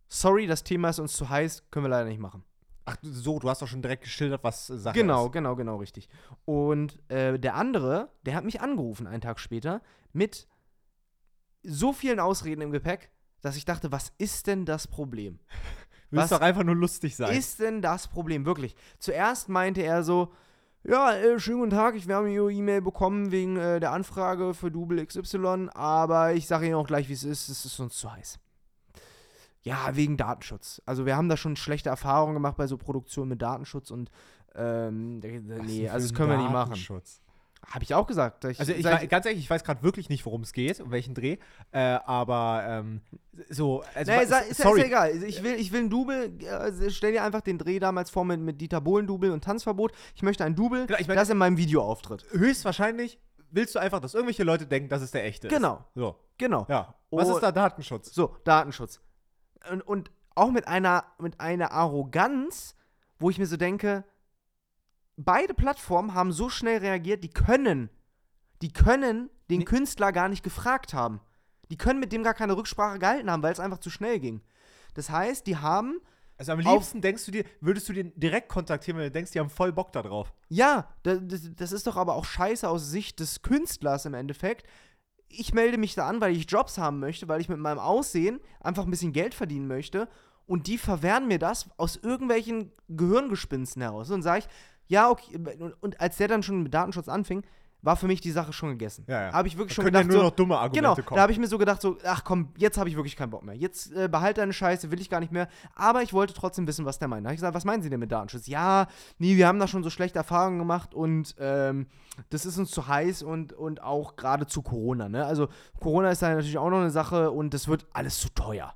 Sorry, das Thema ist uns zu heiß, können wir leider nicht machen. Ach so, du hast doch schon direkt geschildert, was äh, Sache Genau, ist. genau, genau, richtig. Und äh, der andere, der hat mich angerufen einen Tag später mit so vielen Ausreden im Gepäck, dass ich dachte, was ist denn das Problem? Willst Was doch einfach nur lustig sein. ist denn das Problem? Wirklich. Zuerst meinte er so, ja, äh, schönen guten Tag, ich wir haben Ihre E-Mail bekommen wegen äh, der Anfrage für Double XY, aber ich sage Ihnen auch gleich, wie es ist, es ist uns zu heiß. Ja, wegen Datenschutz. Also wir haben da schon schlechte Erfahrungen gemacht bei so Produktionen mit Datenschutz und ähm, äh, nee, also das können wir nicht machen. Datenschutz? Habe ich auch gesagt. dass Also ich, wei- ganz ehrlich, ich weiß gerade wirklich nicht, worum es geht, um welchen Dreh. Äh, aber ähm, so, also nee, wa- ist, ja- ist, sorry. ist ja egal. Also Ich will, ich will ein Double. äh, Stell dir einfach den Dreh damals vor mit, mit Dieter Bohlen Double und Tanzverbot. Ich möchte ein Double, Genau, ich mein- das in meinem Video auftritt. Höchstwahrscheinlich willst du einfach, dass irgendwelche Leute denken, dass es der echte Genau. ist. So, Genau. ja. Was Oh. ist da Datenschutz? So, Datenschutz. Und, und auch mit einer, mit einer Arroganz, wo ich mir so denke, beide Plattformen haben so schnell reagiert, die können, die können den Nee. Künstler gar nicht gefragt haben. Die können mit dem gar keine Rücksprache gehalten haben, weil es einfach zu schnell ging. Das heißt, die haben Also am liebsten denkst du dir, würdest du den direkt kontaktieren, wenn du denkst, die haben voll Bock da drauf. Ja, da- das, das ist doch aber auch scheiße aus Sicht des Künstlers im Endeffekt. Ich melde mich da an, weil ich Jobs haben möchte, weil ich mit meinem Aussehen einfach ein bisschen Geld verdienen möchte. Und die verwehren mir das aus irgendwelchen Gehirngespinsten heraus. Und sage ich, ja, okay. Und, und als der dann schon mit Datenschutz anfing, war für mich die Sache schon gegessen. Ja, ja. Habe ich wirklich Da schon können ja gedacht, nur so, noch dumme Argumente Genau, kommen. da habe ich mir so gedacht, so, ach komm, jetzt habe ich wirklich keinen Bock mehr. Jetzt äh, behalt deine Scheiße, will ich gar nicht mehr. Aber ich wollte trotzdem wissen, was der meint. Da habe ich gesagt, was meinen Sie denn mit Datenschutz? Ja, nee, wir haben da schon so schlechte Erfahrungen gemacht und ähm, das ist uns zu heiß und, und auch gerade zu Corona, ne? Also Corona ist da natürlich auch noch eine Sache und das wird alles zu teuer.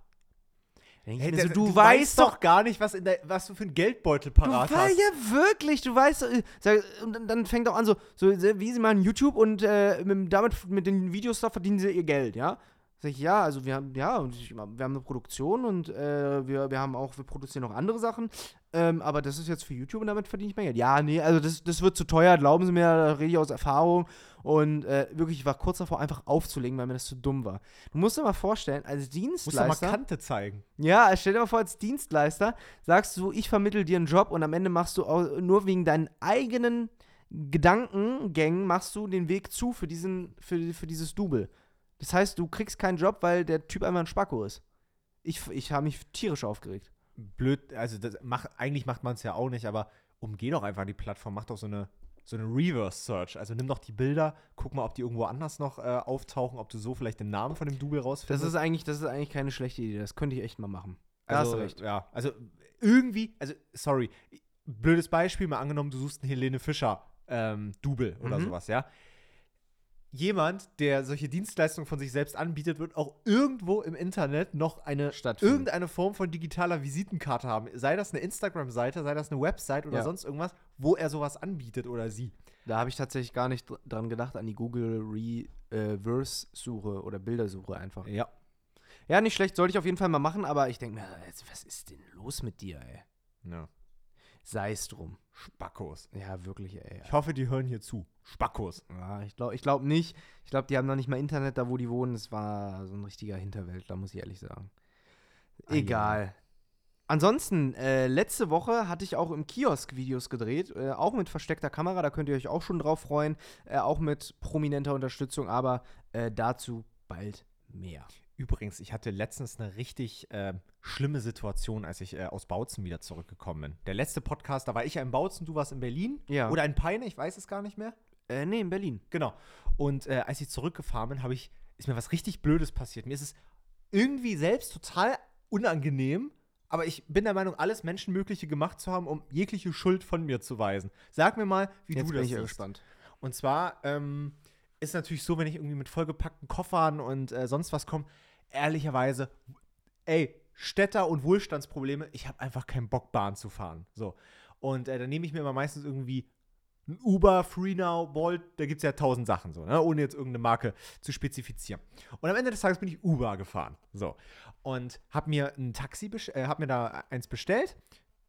Hey, der- so, du, weißt doch, gar nicht, was, in der, was du für einen Geldbeutel Du parat weißt hast. ja wirklich, du weißt, äh, sag, und dann- dann fängt auch an so, so wie sie machen YouTube und äh, mit, damit mit den Videos da verdienen sie ihr Geld, ja? Sag ich, ja, also wir haben, ja, wir haben eine Produktion und äh, wir, wir haben auch, wir produzieren noch andere Sachen, ähm, aber das ist jetzt für YouTube und damit verdiene ich mehr Geld. Ja, nee, also das, das wird zu teuer, glauben Sie mir, da rede ich aus Erfahrung und äh, wirklich, ich war kurz davor, einfach aufzulegen, weil mir das zu dumm war. Du musst dir mal vorstellen, als Musst du mal Dienstleister. Kante zeigen. Ja, stell dir mal vor, als Dienstleister sagst du, ich vermittel dir einen Job und am Ende machst du au- nur wegen deinen eigenen Gedankengängen machst du den Weg zu für, diesen, für, für dieses Double. Das heißt, du kriegst keinen Job, weil der Typ einfach ein Spacko ist. Ich, ich habe mich tierisch aufgeregt. Blöd, also das mach, eigentlich macht man es ja auch nicht, aber umgeh doch einfach die Plattform, mach doch so eine, so eine Reverse-Search. Also nimm doch die Bilder, guck mal, ob die irgendwo anders noch äh, auftauchen, ob du so vielleicht den Namen von dem Double Das rausfindest. ist eigentlich, das ist eigentlich keine schlechte Idee. Das könnte ich echt mal machen. Da also, hast du recht. Ja, also irgendwie, also sorry, blödes Beispiel, mal angenommen, du suchst einen Helene Fischer ähm, Double oder Mhm. sowas, ja. Jemand, der solche Dienstleistungen von sich selbst anbietet, wird auch irgendwo im Internet noch eine irgendeine Form von digitaler Visitenkarte haben. Sei das eine Instagram-Seite, sei das eine Website oder Ja. sonst irgendwas, wo er sowas anbietet oder sie. Da habe ich tatsächlich gar nicht dr- dran gedacht, an die Google Reverse-Suche oder Bildersuche einfach. Ja. Ja, nicht schlecht, sollte ich auf jeden Fall mal machen, aber ich denke mir, jetzt, was ist denn los mit dir, ey? ja. Sei es drum. Spackos. Ja, wirklich, ei, Ich hoffe, die hören hier zu. Spackos. Ja, ich glaube ich glaub nicht. Ich glaube, die haben noch nicht mal Internet da, wo die wohnen. Es war so ein richtiger Hinterwäldler, muss ich ehrlich sagen. Ah, ja. Egal. Ansonsten, äh, letzte Woche hatte ich auch im Kiosk Videos gedreht, äh, auch mit versteckter Kamera, da könnt ihr euch auch schon drauf freuen, äh, auch mit prominenter Unterstützung, aber äh, dazu bald mehr. Übrigens, ich hatte letztens eine richtig äh, schlimme Situation, als ich äh, aus Bautzen wieder zurückgekommen bin. Der letzte Podcast, da war ich ja in Bautzen, du warst in Berlin. Ja. Oder in Peine, ich weiß es gar nicht mehr. Äh, nee, in Berlin. Genau. Und äh, als ich zurückgefahren bin, habe ich, ist mir was richtig Blödes passiert. Mir ist es irgendwie selbst total unangenehm, aber ich bin der Meinung, alles Menschenmögliche gemacht zu haben, um jegliche Schuld von mir zu weisen. Sag mir mal, wie Jetzt du bin das ich ja siehst. gespannt. Und zwar ähm, ist natürlich so, wenn ich irgendwie mit vollgepackten Koffern und äh, sonst was komme, ehrlicherweise, ey, Städter- und Wohlstandsprobleme, ich habe einfach keinen Bock, Bahn zu fahren. So. Und äh, dann nehme ich mir immer meistens irgendwie ein Uber, FreeNow, Bolt, da gibt es ja tausend Sachen so, ne? ohne jetzt irgendeine Marke zu spezifizieren. Und am Ende des Tages bin ich Uber gefahren. So. Und habe mir ein Taxi, äh, habe mir da eins bestellt,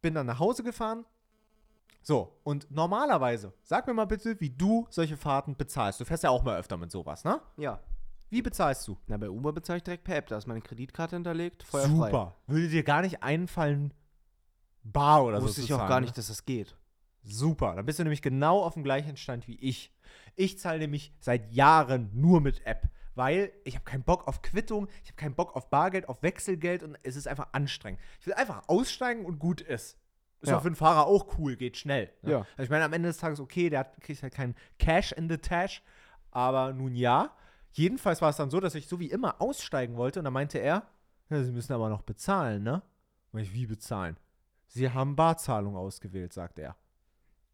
bin dann nach Hause gefahren, so, und normalerweise, sag mir mal bitte, wie du solche Fahrten bezahlst. Du fährst ja auch mal öfter mit sowas, ne? Ja. Wie bezahlst du? Na, bei Uber bezahle ich direkt per App, da ist meine Kreditkarte hinterlegt, feuerfrei. Super. Würde dir gar nicht einfallen, bar oder so Wusste ich auch gar ne? nicht, dass das geht. Super. Dann bist du nämlich genau auf dem gleichen Stand wie ich. Ich zahle nämlich seit Jahren nur mit App, weil ich habe keinen Bock auf Quittung, ich habe keinen Bock auf Bargeld, auf Wechselgeld und es ist einfach anstrengend. Ich will einfach aussteigen und gut ist. Ist Ja. auch für den Fahrer auch cool, geht schnell. Ne? Ja. Also ich meine, am Ende des Tages, okay, der hat, kriegt halt keinen Cash in the Tash, aber nun ja. Jedenfalls war es dann so, dass ich so wie immer aussteigen wollte und dann meinte er, ja, Sie müssen aber noch bezahlen, ne? Und ich, wie bezahlen? Sie haben Barzahlung ausgewählt, sagt er.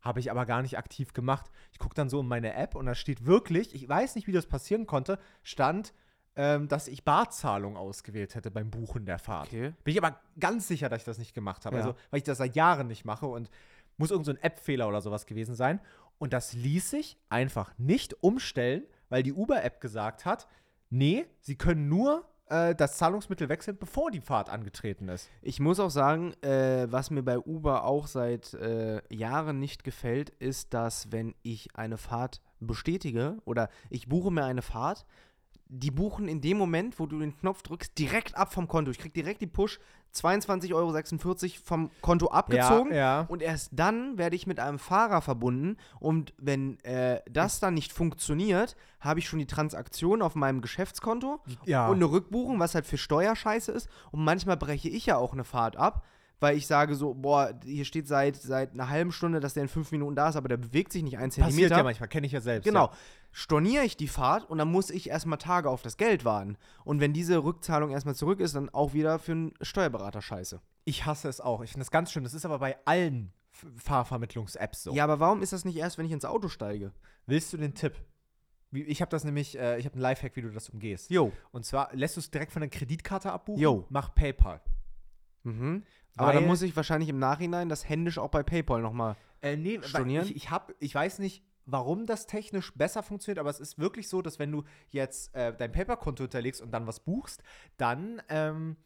Habe ich aber gar nicht aktiv gemacht. Ich gucke dann so in meine App und da steht wirklich, ich weiß nicht, wie das passieren konnte, stand, ähm, dass ich Barzahlung ausgewählt hätte beim Buchen der Fahrt. Okay. Bin ich aber ganz sicher, dass ich das nicht gemacht habe. Ja. Also, weil ich das seit Jahren nicht mache und muss irgend so ein App-Fehler oder sowas gewesen sein. Und das ließ sich einfach nicht umstellen, weil die Uber-App gesagt hat, nee, sie können nur äh, das Zahlungsmittel wechseln, bevor die Fahrt angetreten ist. Ich muss auch sagen, äh, was mir bei Uber auch seit äh, Jahren nicht gefällt, ist, dass wenn ich eine Fahrt bestätige oder ich buche mir eine Fahrt, die buchen in dem Moment, wo du den Knopf drückst, direkt ab vom Konto. Ich krieg direkt die Push 22,46 Euro vom Konto abgezogen. Ja, ja. Und erst dann werde ich mit einem Fahrer verbunden. Und wenn äh, das dann nicht funktioniert, habe ich schon die Transaktion auf meinem Geschäftskonto Ja. und eine Rückbuchung, was halt für Steuerscheiße ist. Und manchmal breche ich ja auch eine Fahrt ab, weil ich sage so, boah, hier steht seit, seit einer halben Stunde, dass der in fünf Minuten da ist, aber der bewegt sich nicht ein Passiert Zentimeter. ja manchmal, kenne ich ja selbst. Genau. Ja. Storniere ich die Fahrt und dann muss ich erstmal Tage auf das Geld warten. Und wenn diese Rückzahlung erstmal zurück ist, dann auch wieder für einen Steuerberater scheiße. Ich hasse es auch. Ich finde das ganz schlimm. Das ist aber bei allen Fahrvermittlungs-Apps so. Ja, aber warum ist das nicht erst, wenn ich ins Auto steige? Willst du den Tipp? Ich habe das nämlich, äh, ich habe einen Lifehack, wie du das umgehst. Jo. Und zwar lässt du es direkt von der Kreditkarte abbuchen. Jo. Mach PayPal. Mhm. Aber dann muss ich wahrscheinlich im Nachhinein das händisch auch bei PayPal nochmal. Äh, nee, Stornieren? ich, ich, hab, ich weiß nicht, warum das technisch besser funktioniert, aber es ist wirklich so, dass wenn du jetzt äh, dein PayPal-Konto hinterlegst und dann was buchst, dann, ähm,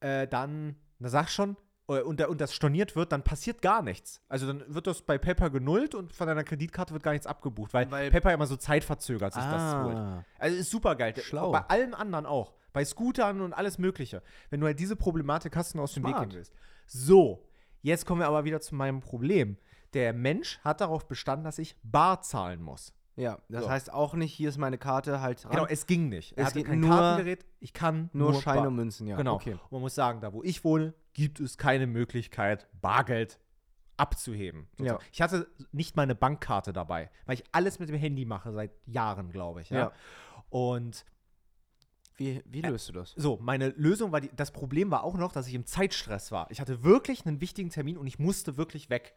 äh, dann, na sag schon, und, da- und das storniert wird, dann passiert gar nichts. Also dann wird das bei PayPal genullt und von deiner Kreditkarte wird gar nichts abgebucht, weil, Weil- PayPal immer so zeitverzögert sich das holt. Ah. Also ist super geil. Schlau. Bei allem anderen auch. Bei Scootern und alles Mögliche. Wenn du halt diese Problematik hast und aus dem Weg gehen willst. So, jetzt kommen wir aber wieder zu meinem Problem. Der Mensch hat darauf bestanden, dass ich bar zahlen muss. Ja, das So. heißt auch nicht, hier ist meine Karte halt dran. Genau, es ging nicht. Er Es hatte kein nur- Kartengerät. Ich kann nur, nur, Scheine und Münzen, ja. Genau. Okay. Und man muss sagen, da wo ich wohne, gibt es keine Möglichkeit, Bargeld abzuheben. Ja. Ich hatte nicht meine Bankkarte dabei, weil ich alles mit dem Handy mache, seit Jahren, glaube ich. Ja? Ja. Und Wie, wie löst du das? So, meine Lösung war, die, das Problem war auch noch, dass ich im Zeitstress war. Ich hatte wirklich einen wichtigen Termin und ich musste wirklich weg.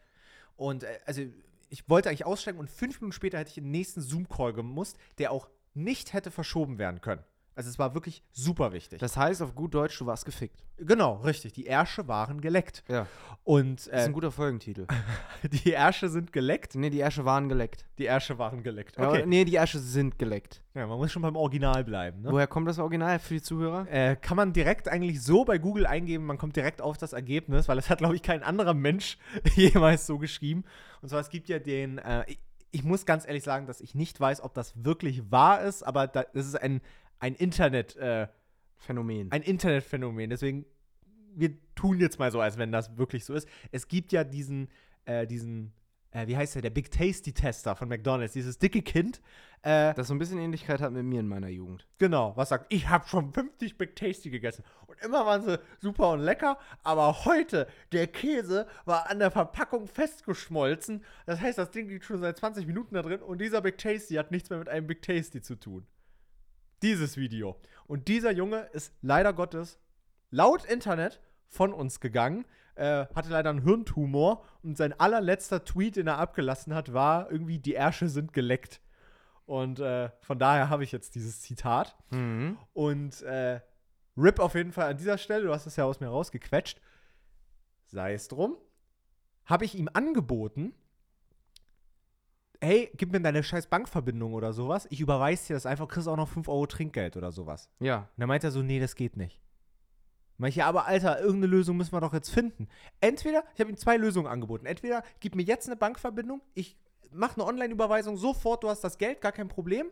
Und äh, also ich wollte eigentlich aussteigen und fünf Minuten später hätte ich den nächsten Zoom-Call gemusst, der auch nicht hätte verschoben werden können. Also es war wirklich super wichtig. Das heißt auf gut Deutsch, du warst gefickt. genau, richtig. Die Ärsche waren geleckt. Ja. Und Das ist äh, ein guter Folgentitel. die Ärsche sind geleckt. nee, die Ärsche waren geleckt. Die Ärsche waren geleckt. Ja, Okay. nee, die Ärsche sind geleckt. Ja, man muss schon beim Original bleiben. Ne? Woher kommt das Original für die Zuhörer? Äh, kann man direkt eigentlich so bei Google eingeben, man kommt direkt auf das Ergebnis, weil das hat, glaube ich, kein anderer Mensch jemals so geschrieben. Und zwar, es gibt ja den, äh, ich, muss ganz ehrlich sagen, dass ich nicht weiß, ob das wirklich wahr ist, aber da, das ist ein, ein Internet, äh, ein Internetphänomen. Deswegen, wir tun jetzt mal so, als wenn das wirklich so ist. Es gibt ja diesen, äh, diesen, äh, wie heißt der, der Big Tasty Tester von McDonalds, dieses dicke Kind. Äh, das so ein bisschen Ähnlichkeit hat mit mir in meiner Jugend. Genau, was sagt, ich habe schon 50 Big Tasty gegessen. Und immer waren sie super und lecker, aber heute, der Käse war an der Verpackung festgeschmolzen. Das heißt, das Ding liegt schon seit 20 Minuten da drin und dieser Big Tasty hat nichts mehr mit einem Big Tasty zu tun. Dieses Video. Und dieser Junge ist leider Gottes laut Internet von uns gegangen, äh, hatte leider einen Hirntumor und sein allerletzter Tweet, den er abgelassen hat, war irgendwie, die Ärsche sind geleckt. Und äh, von daher habe ich jetzt dieses Zitat. Mhm. Und äh, RIP auf jeden Fall an dieser Stelle, du hast es ja aus mir rausgequetscht. Sei es drum. Habe ich ihm angeboten, hey, gib mir deine scheiß Bankverbindung oder sowas. Ich überweise dir das einfach, kriegst auch noch 5 Euro Trinkgeld oder sowas. Ja. Und dann meint er so, nee, das geht nicht. Meint ich, ja, aber Alter, irgendeine Lösung müssen wir doch jetzt finden. Entweder, ich habe ihm zwei Lösungen angeboten. Entweder gib mir jetzt eine Bankverbindung, ich mache eine Online-Überweisung sofort, du hast das Geld, gar kein Problem.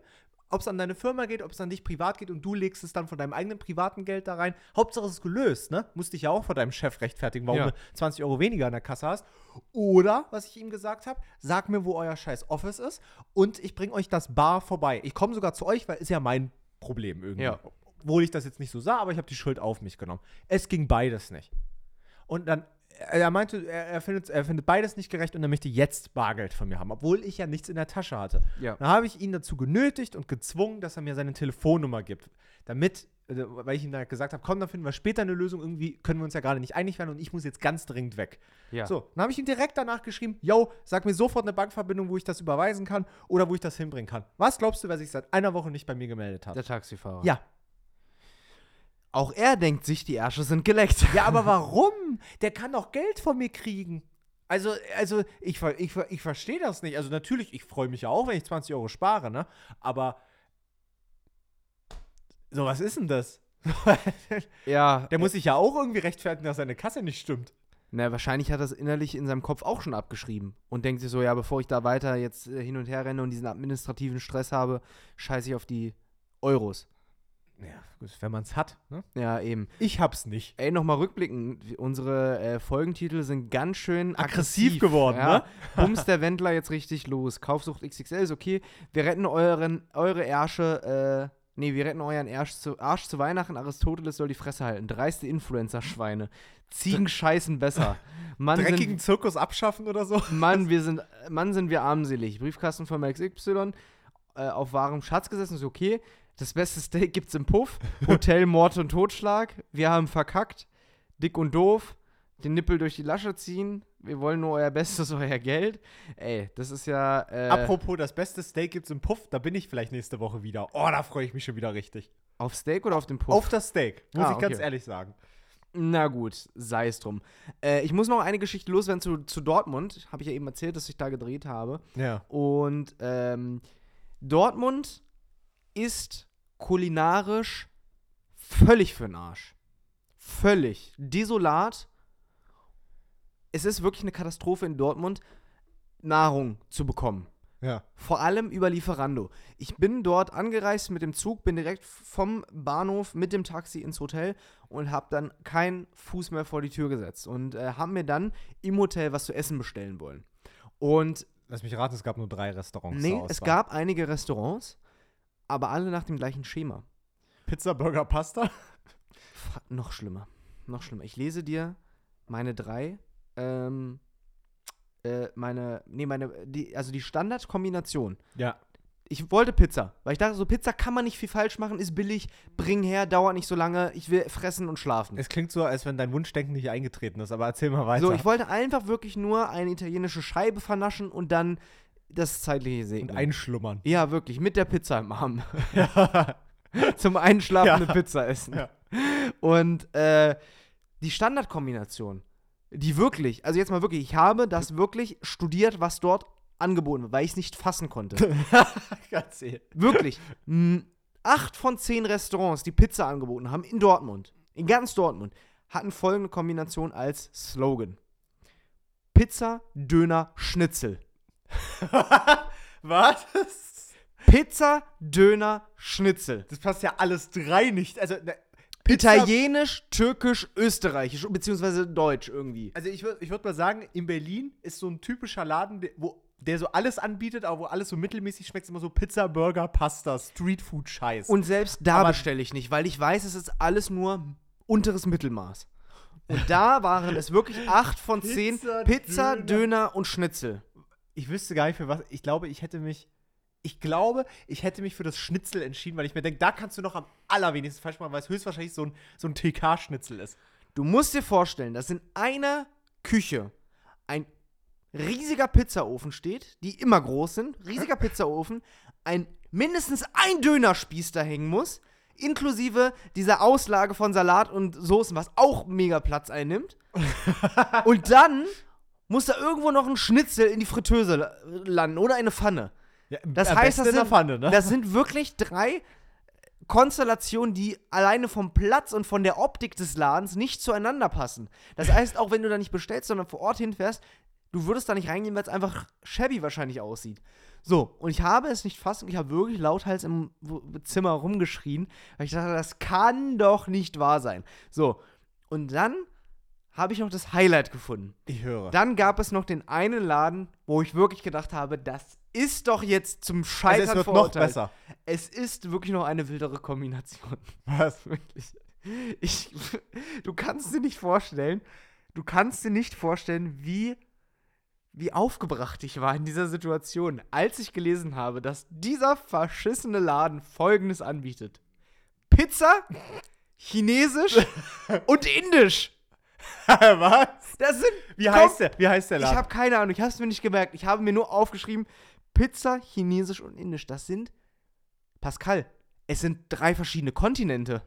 Ob es an deine Firma geht, ob es an dich privat geht und du legst es dann von deinem eigenen privaten Geld da rein. Hauptsache es ist gelöst, ne? Musst dich ja auch vor deinem Chef rechtfertigen, warum Ja. du 20 Euro weniger in der Kasse hast. Oder, was ich ihm gesagt habe, sag mir, wo euer scheiß Office ist und ich bringe euch das Bar vorbei. Ich komme sogar zu euch, weil ist ja mein Problem irgendwie. Ja. Obwohl ich das jetzt nicht so sah, aber ich habe die Schuld auf mich genommen. Es ging beides nicht. Und dann, er meinte, er, er, findet, er findet beides nicht gerecht und er möchte jetzt Bargeld von mir haben, obwohl ich ja nichts in der Tasche hatte. Ja. Dann habe ich ihn dazu genötigt und gezwungen, dass er mir seine Telefonnummer gibt. Damit, äh, weil ich ihm dann gesagt habe, komm, dann finden wir später eine Lösung. Irgendwie können wir uns ja gerade nicht einig werden und ich muss jetzt ganz dringend weg. Ja. So, dann habe ich ihm direkt danach geschrieben, yo, sag mir sofort eine Bankverbindung, wo ich das überweisen kann oder wo ich das hinbringen kann. Was glaubst du, wer sich seit einer Woche nicht bei mir gemeldet hat? Der Taxifahrer. ja. Auch er denkt sich, die Ärsche sind geleckt. Ja, aber warum? Der kann doch Geld von mir kriegen. Also, also ich, ver- ich, ich verstehe das nicht. Also natürlich, ich freue mich ja auch, wenn ich 20 Euro spare, ne? Aber so, was ist denn das? Ja. Der muss sich ja auch irgendwie rechtfertigen, dass seine Kasse nicht stimmt. Na, wahrscheinlich hat er es innerlich in seinem Kopf auch schon abgeschrieben und denkt sich so, ja, bevor ich da weiter jetzt äh, hin und her renne und diesen administrativen Stress habe, scheiße ich auf die Euros. Ja, gut, wenn man es hat. Ne? Ja, eben. Ich hab's nicht. Ey, nochmal rückblicken. Unsere äh, Folgentitel sind ganz schön Aggressiv aggressiv, geworden, ja? ne? Bums der Wendler jetzt richtig los. Kaufsucht XXL ist okay. Wir retten euren, eure Ärsche, äh, nee, wir retten euren Arsch zu, Arsch zu Weihnachten. Aristoteles soll die Fresse halten. Dreiste Influencer-Schweine. Ziegen scheißen besser. Mann, Dreckigen sind, Zirkus abschaffen oder so? Mann, wir sind, Mann, sind wir armselig. Briefkasten von XY äh, auf wahrem Schatz gesessen, ist okay. Das beste Steak gibt's im Puff. Hotel Mord und Totschlag. Wir haben verkackt. Dick und doof. Den Nippel durch die Lasche ziehen. Wir wollen nur euer Bestes, euer Geld. Ey, das ist ja. Äh, Apropos, das beste Steak gibt's im Puff. Da bin ich vielleicht nächste Woche wieder. Oh, da freue ich mich schon wieder richtig. auf Steak oder auf dem Puff? Auf das Steak, muss Ah, ich ganz okay. ehrlich sagen. Na gut, sei es drum. Äh, ich muss noch eine Geschichte loswerden zu, zu Dortmund. Habe ich ja eben erzählt, dass ich da gedreht habe. Ja. Und ähm, Dortmund ist kulinarisch völlig für den Arsch. Völlig. Desolat. Es ist wirklich eine Katastrophe in Dortmund, Nahrung zu bekommen. Ja. Vor allem über Lieferando. Ich bin dort angereist mit dem Zug, bin direkt vom Bahnhof mit dem Taxi ins Hotel und habe dann keinen Fuß mehr vor die Tür gesetzt und äh, haben mir dann im Hotel was zu essen bestellen wollen. Und Lass mich raten, es gab nur drei Restaurants. nee, es gab einige Restaurants, aber alle nach dem gleichen Schema. Pizza, Burger, Pasta. Noch schlimmer. Noch schlimmer. Ich lese dir meine drei, ähm, äh, meine, nee, meine, die, also die Standardkombination. Ja. Ich wollte Pizza, weil ich dachte, so Pizza kann man nicht viel falsch machen, ist billig, bring her, dauert nicht so lange, ich will fressen und schlafen. Es klingt so, als wenn dein Wunschdenken nicht eingetreten ist, aber erzähl mal weiter. So, ich wollte einfach wirklich nur eine italienische Scheibe vernaschen und dann das zeitliche und segnen. einschlummern. ja, wirklich, mit der Pizza im Arm. Zum Einschlafen Ja. eine Pizza essen. Ja. Und äh, die Standardkombination, die wirklich, also jetzt mal wirklich, ich habe das wirklich studiert, was dort angeboten wird, weil ich es nicht fassen konnte. Erzähl. Wirklich. M, Acht von zehn Restaurants, die Pizza angeboten haben in Dortmund, in ganz Dortmund, hatten folgende Kombination als Slogan: Pizza, Döner, Schnitzel. Was? Pizza, Döner, Schnitzel. Das passt ja alles drei nicht. Also, ne, Pizza- Italienisch, Türkisch, Österreichisch, beziehungsweise Deutsch irgendwie. Also ich würde ich würd mal sagen, in Berlin ist so ein typischer Laden, der, wo, der so alles anbietet, aber wo alles so mittelmäßig schmeckt, ist immer so Pizza, Burger, Pasta, Streetfood-Scheiß. Und selbst da Aber- bestelle ich nicht, weil ich weiß, es ist alles nur unteres Mittelmaß. Und da waren es wirklich acht von zehn Pizza, Pizza. Döner und Schnitzel. Ich wüsste gar nicht für was. Ich glaube, ich hätte mich. Ich glaube, ich hätte mich für das Schnitzel entschieden, weil ich mir denke, da kannst du noch am allerwenigsten falsch machen, weil es höchstwahrscheinlich so ein, so ein TK-Schnitzel ist. Du musst dir vorstellen, dass in einer Küche ein riesiger Pizzaofen steht, die immer groß sind, riesiger Pizzaofen, ein mindestens ein Dönerspieß da hängen muss, inklusive dieser Auslage von Salat und Soßen, was auch mega Platz einnimmt. und dann muss da irgendwo noch ein Schnitzel in die Fritteuse la- landen oder eine Pfanne. Ja, Das heißt, das sind, Pfanne, ne? das sind wirklich drei Konstellationen, die alleine vom Platz und von der Optik des Ladens nicht zueinander passen. Das heißt, auch wenn du da nicht bestellst, sondern vor Ort hinfährst, du würdest da nicht reingehen, weil es einfach shabby wahrscheinlich aussieht. So, und ich habe es nicht fast, ich habe wirklich lauthals im Zimmer rumgeschrien, weil ich dachte, das kann doch nicht wahr sein. So, und dann habe ich noch das Highlight gefunden. ich höre. Dann gab es noch den einen Laden, wo ich wirklich gedacht habe, das ist doch jetzt zum Scheitern also es wird noch verurteilt. besser. Es ist wirklich noch eine wildere Kombination. Was? Wirklich. Ich, du kannst dir nicht vorstellen, du kannst dir nicht vorstellen, wie, wie aufgebracht ich war in dieser Situation, als ich gelesen habe, dass dieser verschissene Laden folgendes anbietet: Pizza, Chinesisch und Indisch. Was? Das sind Wie heißt der? Wie heißt der ich Laden? habe keine Ahnung, ich habe es mir nicht gemerkt. Ich habe mir nur aufgeschrieben, Pizza, Chinesisch und Indisch. Das sind, Pascal, es sind drei verschiedene Kontinente.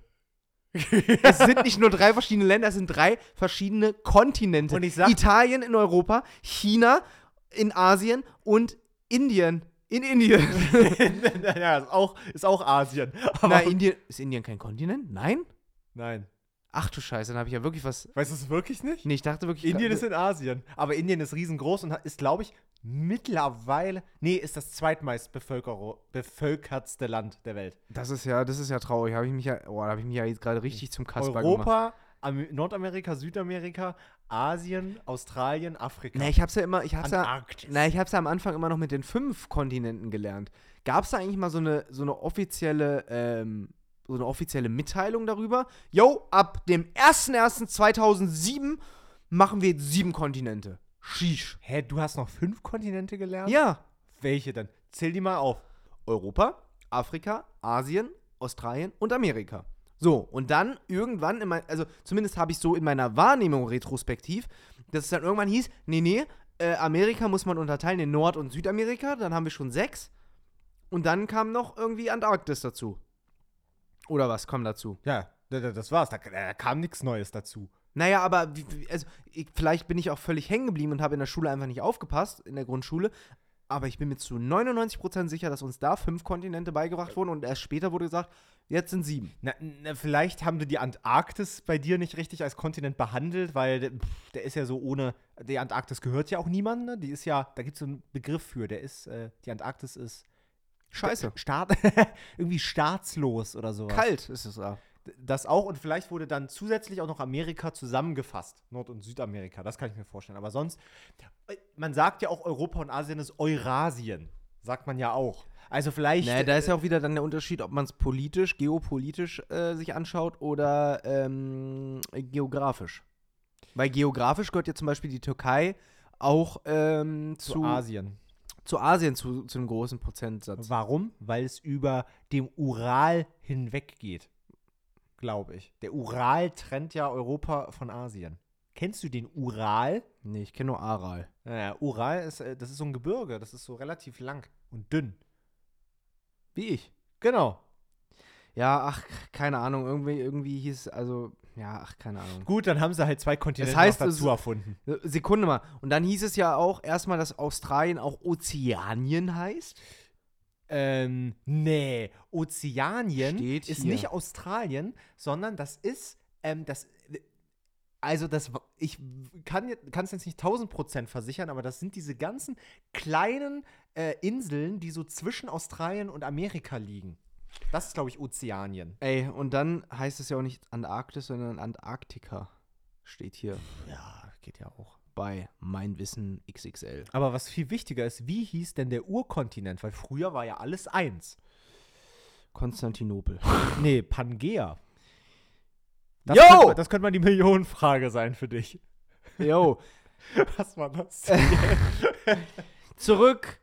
es sind nicht nur drei verschiedene Länder, es sind drei verschiedene Kontinente. Und ich sag- Italien in Europa, China in Asien und Indien in Indien. ja, ist auch, ist auch Asien. Aber Na, Indien, ist Indien kein Kontinent? Nein? Nein. Ach du Scheiße, dann habe ich ja wirklich was. Weißt du es wirklich nicht? Nee, ich dachte wirklich. Indien ist in Asien. Aber Indien ist riesengroß und ist, glaube ich, mittlerweile, nee, ist das zweitmeist bevölker- bevölkertste Land der Welt. Das ist ja, das ist ja traurig. Habe ich mich ja, oh, da habe ich mich ja jetzt gerade richtig zum Kasper gemacht. Europa, Am Nordamerika, Südamerika, Asien, Australien, Afrika. Na, ich hab's ja immer, ich hab's ja, Antarktis. na, ich hab's ja am Anfang immer noch mit den fünf Kontinenten gelernt. Gab's da eigentlich mal so eine, so eine offizielle, ähm, so eine offizielle Mitteilung darüber? Yo, ab dem 01.01.2007 machen wir jetzt sieben Kontinente. Sheesh. Hä, du hast noch fünf Kontinente gelernt? Ja. Welche denn? Zähl die mal auf. Europa, Afrika, Asien, Australien und Amerika. So, und dann irgendwann, in mein, also zumindest habe ich so in meiner Wahrnehmung retrospektiv, dass es dann irgendwann hieß, nee, nee, äh, Amerika muss man unterteilen in Nord- und Südamerika, dann haben wir schon sechs. Und dann kam noch irgendwie Antarktis dazu. Oder was kommt dazu? Ja, das war's. Da, da kam nichts Neues dazu. Naja, aber also, ich, vielleicht bin ich auch völlig hängen geblieben und habe in der Schule einfach nicht aufgepasst, in der Grundschule. Aber ich bin mir zu 99% sicher, dass uns da fünf Kontinente beigebracht wurden und erst später wurde gesagt, jetzt sind sieben. Na, na, vielleicht haben die die Antarktis bei dir nicht richtig als Kontinent behandelt, weil der, pff, der ist ja so ohne. Die Antarktis gehört ja auch niemandem. Ne? Die ist ja, da gibt es so einen Begriff für. Der ist, äh, die Antarktis ist. Scheiße. Staat, irgendwie staatslos oder sowas. Kalt ist es da. Das auch und vielleicht wurde dann zusätzlich auch noch Amerika zusammengefasst. Nord- und Südamerika, das kann ich mir vorstellen. Aber sonst, äh, man sagt ja auch, Europa und Asien ist Eurasien. Sagt man ja auch. Also vielleicht. Naja, da ist ja auch wieder dann der Unterschied, ob man es politisch, geopolitisch äh, sich anschaut oder ähm, geografisch. Weil geografisch gehört ja zum Beispiel die Türkei auch ähm, zu, zu, Asien. Zu Asien zu, zu einem großen Prozentsatz. Warum? Weil es über dem Ural hinweg geht. Glaube ich. Der Ural trennt ja Europa von Asien. Kennst du den Ural? Nee, ich kenne nur Aral. Naja, Ural ist, äh, das ist so ein Gebirge, das ist so relativ lang und dünn. Wie ich. Genau. Ja, ach, keine Ahnung. Irgendwie, irgendwie hieß, also, ja, ach, keine Ahnung. Gut, dann haben sie halt zwei Kontinente heißt, noch dazu erfunden. Sekunde mal. Und dann hieß es ja auch erstmal, dass Australien auch Ozeanien heißt. Ähm, nee, Ozeanien Steht ist hier. nicht Australien, sondern das ist, ähm, das, also das, ich kann es jetzt nicht 1000 Prozent versichern, aber das sind diese ganzen kleinen äh, Inseln, die so zwischen Australien und Amerika liegen. Das ist, glaube ich, Ozeanien. Ey, und dann heißt es ja auch nicht Antarktis, sondern Antarktika. Steht hier Ja, geht ja auch. bei Mein Wissen XXL. Aber was viel wichtiger ist, wie hieß denn der Urkontinent? Weil früher war ja alles eins. Konstantinopel. Nee, Pangea. Das Yo! Könnte, das könnte mal die Millionenfrage sein für dich. Yo, Was war das? zurück,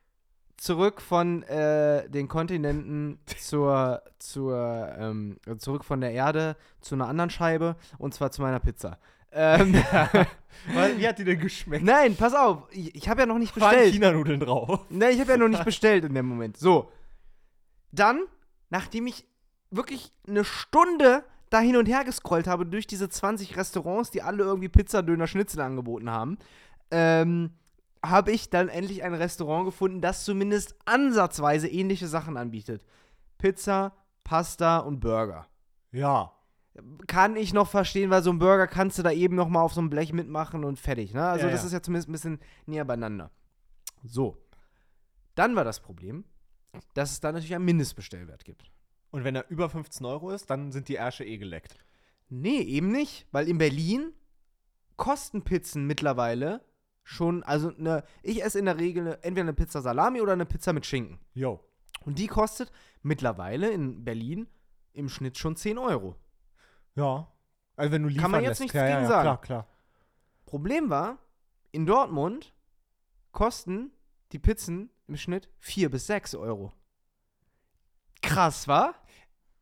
zurück von äh, den Kontinenten zur, zur, ähm, zurück von der Erde zu einer anderen Scheibe und zwar zu meiner Pizza. Ähm, Wie hat die denn geschmeckt? nein, pass auf, ich, ich habe ja noch nicht Waren bestellt. China-Nudeln drauf. Ne, ich habe ja noch nicht bestellt in dem Moment. So. Dann, nachdem ich wirklich eine Stunde da hin und her gescrollt habe durch diese 20 Restaurants, die alle irgendwie Pizza, Döner, Schnitzel angeboten haben, ähm, habe ich dann endlich ein Restaurant gefunden, das zumindest ansatzweise ähnliche Sachen anbietet. Pizza, Pasta und Burger. Ja. Kann ich noch verstehen, weil so ein Burger kannst du da eben noch mal auf so einem Blech mitmachen und fertig. Ne? Also Ja, das ja. ist ja zumindest ein bisschen näher beieinander. So. Dann war das Problem, dass es da natürlich einen Mindestbestellwert gibt. Und wenn er über 15 Euro ist, dann sind die Ärsche eh geleckt. Nee, eben nicht, weil in Berlin kosten Pizzen mittlerweile schon, also eine, ich esse in der Regel entweder eine Pizza Salami oder eine Pizza mit Schinken. Jo. Und die kostet mittlerweile in Berlin im Schnitt schon 10 Euro. Ja. Also wenn du liefern Kann man jetzt lässt. nichts ja, gegen ja, sagen. Klar, klar. Problem war, in Dortmund kosten die Pizzen im Schnitt 4 bis 6 Euro. Krass, wa?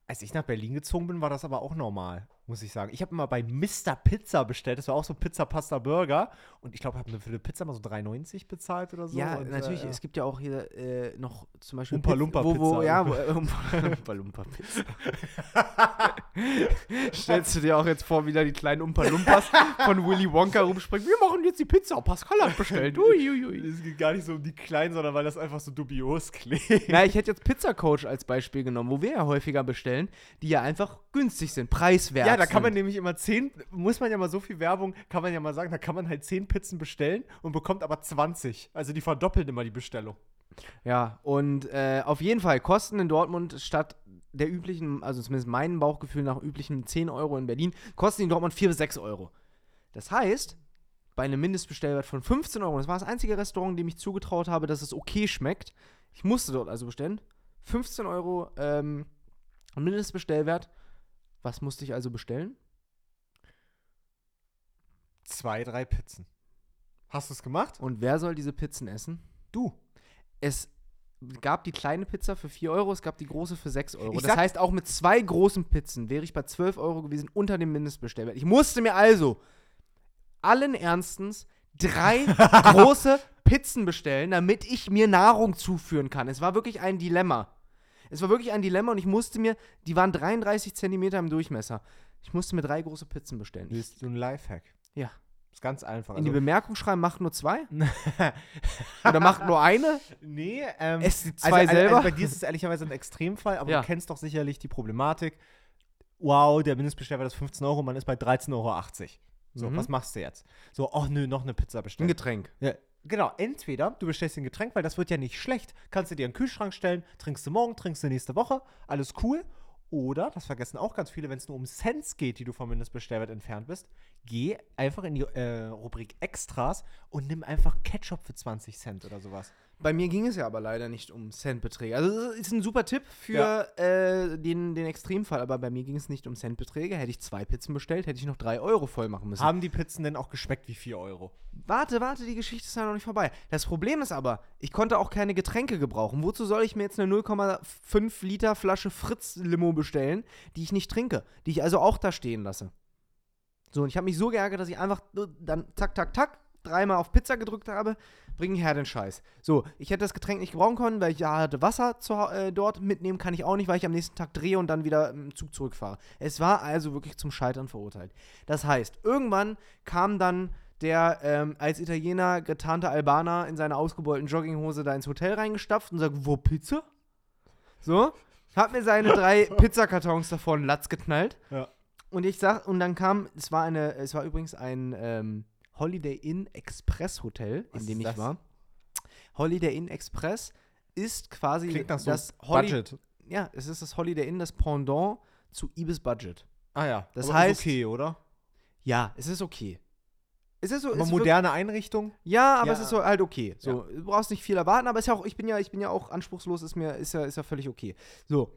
Als ich nach Berlin gezogen bin, war das aber auch normal, muss ich sagen. Ich habe immer bei Mr. Pizza bestellt. Das war auch so Pizza, Pasta, Burger. Und ich glaube, ich habe für eine Pizza mal so 3,90 bezahlt oder so. ja, und, natürlich. Äh, Es gibt ja auch hier äh, noch zum Beispiel Umpa Lumpa wo, wo, Pizza. Ja, wo, äh, Umpa, Umpa Lumpa Pizza. Stellst du dir auch jetzt vor, wie da die kleinen Umpa Lumpas von Willy Wonka rumspringen? Wir machen jetzt die Pizza. Pascal hat bestellt. Uiuiui. Es geht gar nicht so um die Kleinen, sondern weil das einfach so dubios klingt. Na, ich hätte jetzt Pizza Coach als Beispiel genommen, wo wir ja häufiger bestellen, die ja einfach günstig sind, preiswert. Ja, Ja, da kann man nämlich immer 10, muss man ja mal so viel Werbung, kann man ja mal sagen, da kann man halt 10 Pizzen bestellen und bekommt aber 20. Also die verdoppeln immer die Bestellung. Ja, und äh, auf jeden Fall kosten in Dortmund statt der üblichen, also zumindest meinem Bauchgefühl nach üblichen 10 Euro in Berlin, kosten die in Dortmund 4 bis 6 Euro. Das heißt, bei einem Mindestbestellwert von 15 Euro, das war das einzige Restaurant, dem ich zugetraut habe, dass es okay schmeckt. Ich musste dort also bestellen. 15 Euro ähm, Mindestbestellwert. Was musste ich also bestellen? Zwei, drei Pizzen. Hast du es gemacht? Und wer soll diese Pizzen essen? Du. es gab die kleine Pizza für 4 Euro, es gab die große für 6 Euro. Ich das heißt, auch mit zwei großen Pizzen wäre ich bei 12 Euro gewesen unter dem Mindestbestellwert. Ich musste mir also allen Ernstens drei große Pizzen bestellen, damit ich mir Nahrung zuführen kann. Es war wirklich ein Dilemma. Es war wirklich ein Dilemma und ich musste mir, die waren 33 Zentimeter im Durchmesser. Ich musste mir drei große Pizzen bestellen. Willst du einen Lifehack? Ja. Ist ganz einfach. in die Also, Bemerkung schreiben, macht nur zwei? Oder macht nur eine? nee, ähm, Esst die also, zwei also, selber? Also bei dir ist es ehrlicherweise ein Extremfall, aber Ja. du kennst doch sicherlich die Problematik. Wow, der Mindestbestellwert ist 15 Euro, man ist bei 13,80 Euro. So, Mhm. was machst du jetzt? So, ach nö, noch eine Pizza Ein bestellen. Getränk. Ja, genau, entweder du bestellst ein Getränk, weil das wird ja nicht schlecht, kannst du dir in den Kühlschrank stellen, trinkst du morgen, trinkst du nächste Woche, alles cool. Oder, das vergessen auch ganz viele, wenn es nur um Cents geht, die du vom Mindestbestellwert entfernt bist, geh einfach in die äh, Rubrik Extras und nimm einfach Ketchup für 20 Cent oder sowas. Bei mir ging es ja aber leider nicht um Centbeträge. Also das ist ein super Tipp für Ja. äh, den, den Extremfall, aber bei mir ging es nicht um Centbeträge. Hätte ich zwei Pizzen bestellt, hätte ich noch drei Euro voll machen müssen. Haben die Pizzen denn auch geschmeckt wie 4 Euro? Warte, warte, die Geschichte ist ja noch nicht vorbei. Das Problem ist aber, ich konnte auch keine Getränke gebrauchen. Wozu soll ich mir jetzt eine 0,5 Liter Flasche Fritz-Limo bestellen, die ich nicht trinke, die ich also auch da stehen lasse? So, und ich habe mich so geärgert, dass ich einfach dann zack, zack, zack, dreimal auf Pizza gedrückt habe, bring her den Scheiß. So, ich hätte das Getränk nicht gebrauchen können, weil ich ja hatte Wasser zu, äh, dort mitnehmen kann ich auch nicht, weil ich am nächsten Tag drehe und dann wieder im Zug zurückfahre. Es war also wirklich zum Scheitern verurteilt. Das heißt, irgendwann kam dann der ähm, als Italiener getarnte Albaner in seiner ausgebeulten Jogginghose da ins Hotel reingestapft und sagt, wo Pizza? So, hat mir seine drei Pizzakartons davor einen Latz geknallt. Ja. Und ich sag, und dann kam, es war eine, es war übrigens ein ähm, Holiday Inn Express Hotel, Was in dem ist ich das? war. Holiday Inn Express ist quasi Klingt nach so das Holi Budget. Ja, es ist das Holiday Inn, das Pendant zu Ibis Budget. Ah ja, Das aber ist heißt- okay, oder? Ja, es ist okay. Es ist so, es Aber ist wirklich- moderne Einrichtung? Ja, aber Ja. es ist so halt okay. So, du brauchst nicht viel erwarten, aber ist ja auch, ich bin ja, ich bin ja auch anspruchslos, ist mir, ist ja, ist ja völlig okay. So.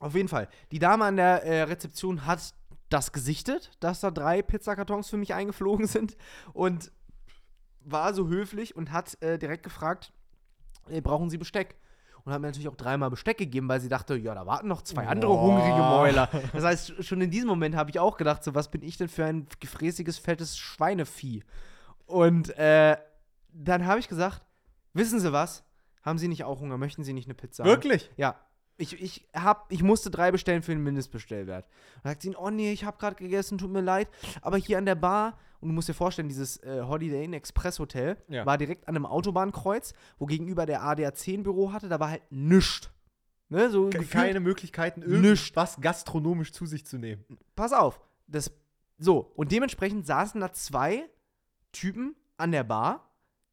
Auf jeden Fall. Die Dame an der äh, Rezeption hat das gesichtet, dass da drei Pizzakartons für mich eingeflogen sind und war so höflich und hat äh, direkt gefragt, äh, brauchen Sie Besteck? Und hat mir natürlich auch dreimal Besteck gegeben, weil sie dachte, ja, da warten noch zwei andere Boah. hungrige Mäuler. Das heißt, schon in diesem Moment habe ich auch gedacht, so, was bin ich denn für ein gefräßiges, fettes Schweinevieh? Und äh, dann habe ich gesagt, wissen Sie was? Haben Sie nicht auch Hunger? Möchten Sie nicht eine Pizza? haben? Wirklich? Ja. Ich, ich, hab, ich musste drei bestellen für den Mindestbestellwert. Dann sagt sie, oh nee, ich habe gerade gegessen, tut mir leid. Aber hier an der Bar, und du musst dir vorstellen, dieses äh, Holiday Inn Express Hotel Ja. war direkt an einem Autobahnkreuz, wo gegenüber der ADAC ein Büro hatte, da war halt nichts. Ne, so Keine Möglichkeiten, Nischt. irgendwas gastronomisch zu sich zu nehmen. pass auf, das so und dementsprechend saßen da zwei Typen an der Bar,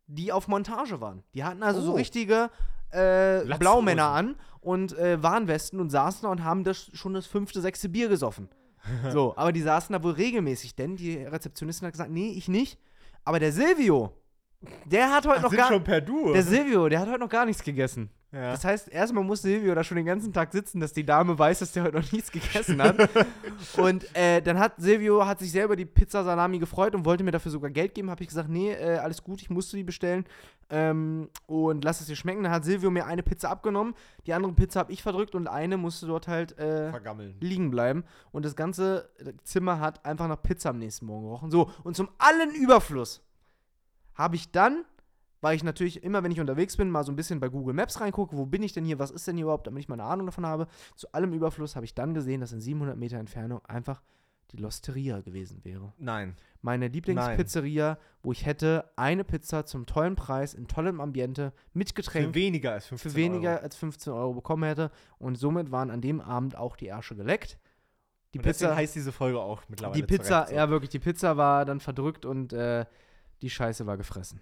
die auf Montage waren. Die hatten also so Oh. richtige äh. Blaumänner an und äh, Warnwesten und saßen da und haben das schon das fünfte, sechste Bier gesoffen. so, aber die saßen da wohl regelmäßig, denn die Rezeptionistin hat gesagt, nee, ich nicht. Aber der Silvio, der hat heute noch sind gar schon per Du. der Silvio, der hat heute noch gar nichts gegessen. Ja. Das heißt, erstmal muss Silvio da schon den ganzen Tag sitzen, dass die Dame weiß, dass der heute noch nichts gegessen hat. und äh, dann hat Silvio hat sich selber die Pizza Salami gefreut und wollte mir dafür sogar Geld geben. Habe ich gesagt, nee, äh, alles gut, ich musste die bestellen ähm, und lass es dir schmecken. Dann hat Silvio mir eine Pizza abgenommen, die andere Pizza habe ich verdrückt und eine musste dort halt äh, liegen bleiben. Und das ganze Zimmer hat einfach nach Pizza am nächsten Morgen gerochen. So, und zum allen Überfluss habe ich dann, weil ich natürlich immer, wenn ich unterwegs bin, mal so ein bisschen bei Google Maps reingucke, wo bin ich denn hier, was ist denn hier überhaupt, damit ich mal eine Ahnung davon habe. Zu allem Überfluss habe ich dann gesehen, dass in 700 Meter Entfernung einfach die Losteria gewesen wäre. Nein. Meine Lieblingspizzeria, wo ich hätte eine Pizza zum tollen Preis, in tollem Ambiente, mit Getränk Für weniger als 15 für weniger Euro. als 15 Euro bekommen hätte. Und somit waren an dem Abend auch die Ärsche geleckt. Die Und Pizza, heißt diese Folge auch mittlerweile. die Pizza, so. ja wirklich, die Pizza war dann verdrückt und äh, die Scheiße war gefressen.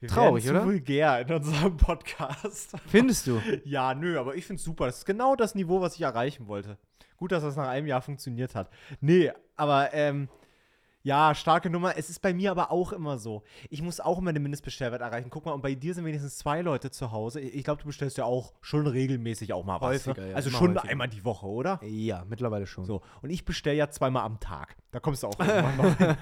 Wir traurig, zu oder? vulgär in unserem Podcast. Findest du? ja, nö, aber ich finde es super. Das ist genau das Niveau, was ich erreichen wollte. Gut, dass das nach einem Jahr funktioniert hat. Nee, aber ähm, ja, starke Nummer. Es ist bei mir aber auch immer so. Ich muss auch immer den Mindestbestellwert erreichen. Guck mal, und bei dir sind wenigstens zwei Leute zu Hause. Ich glaube, du bestellst ja auch schon regelmäßig auch mal was. Häufiger, ne? ja, Also schon häufiger. einmal die Woche, oder? Ja, mittlerweile schon. So, und ich bestelle ja zweimal am Tag. Da kommst du auch irgendwann noch hin.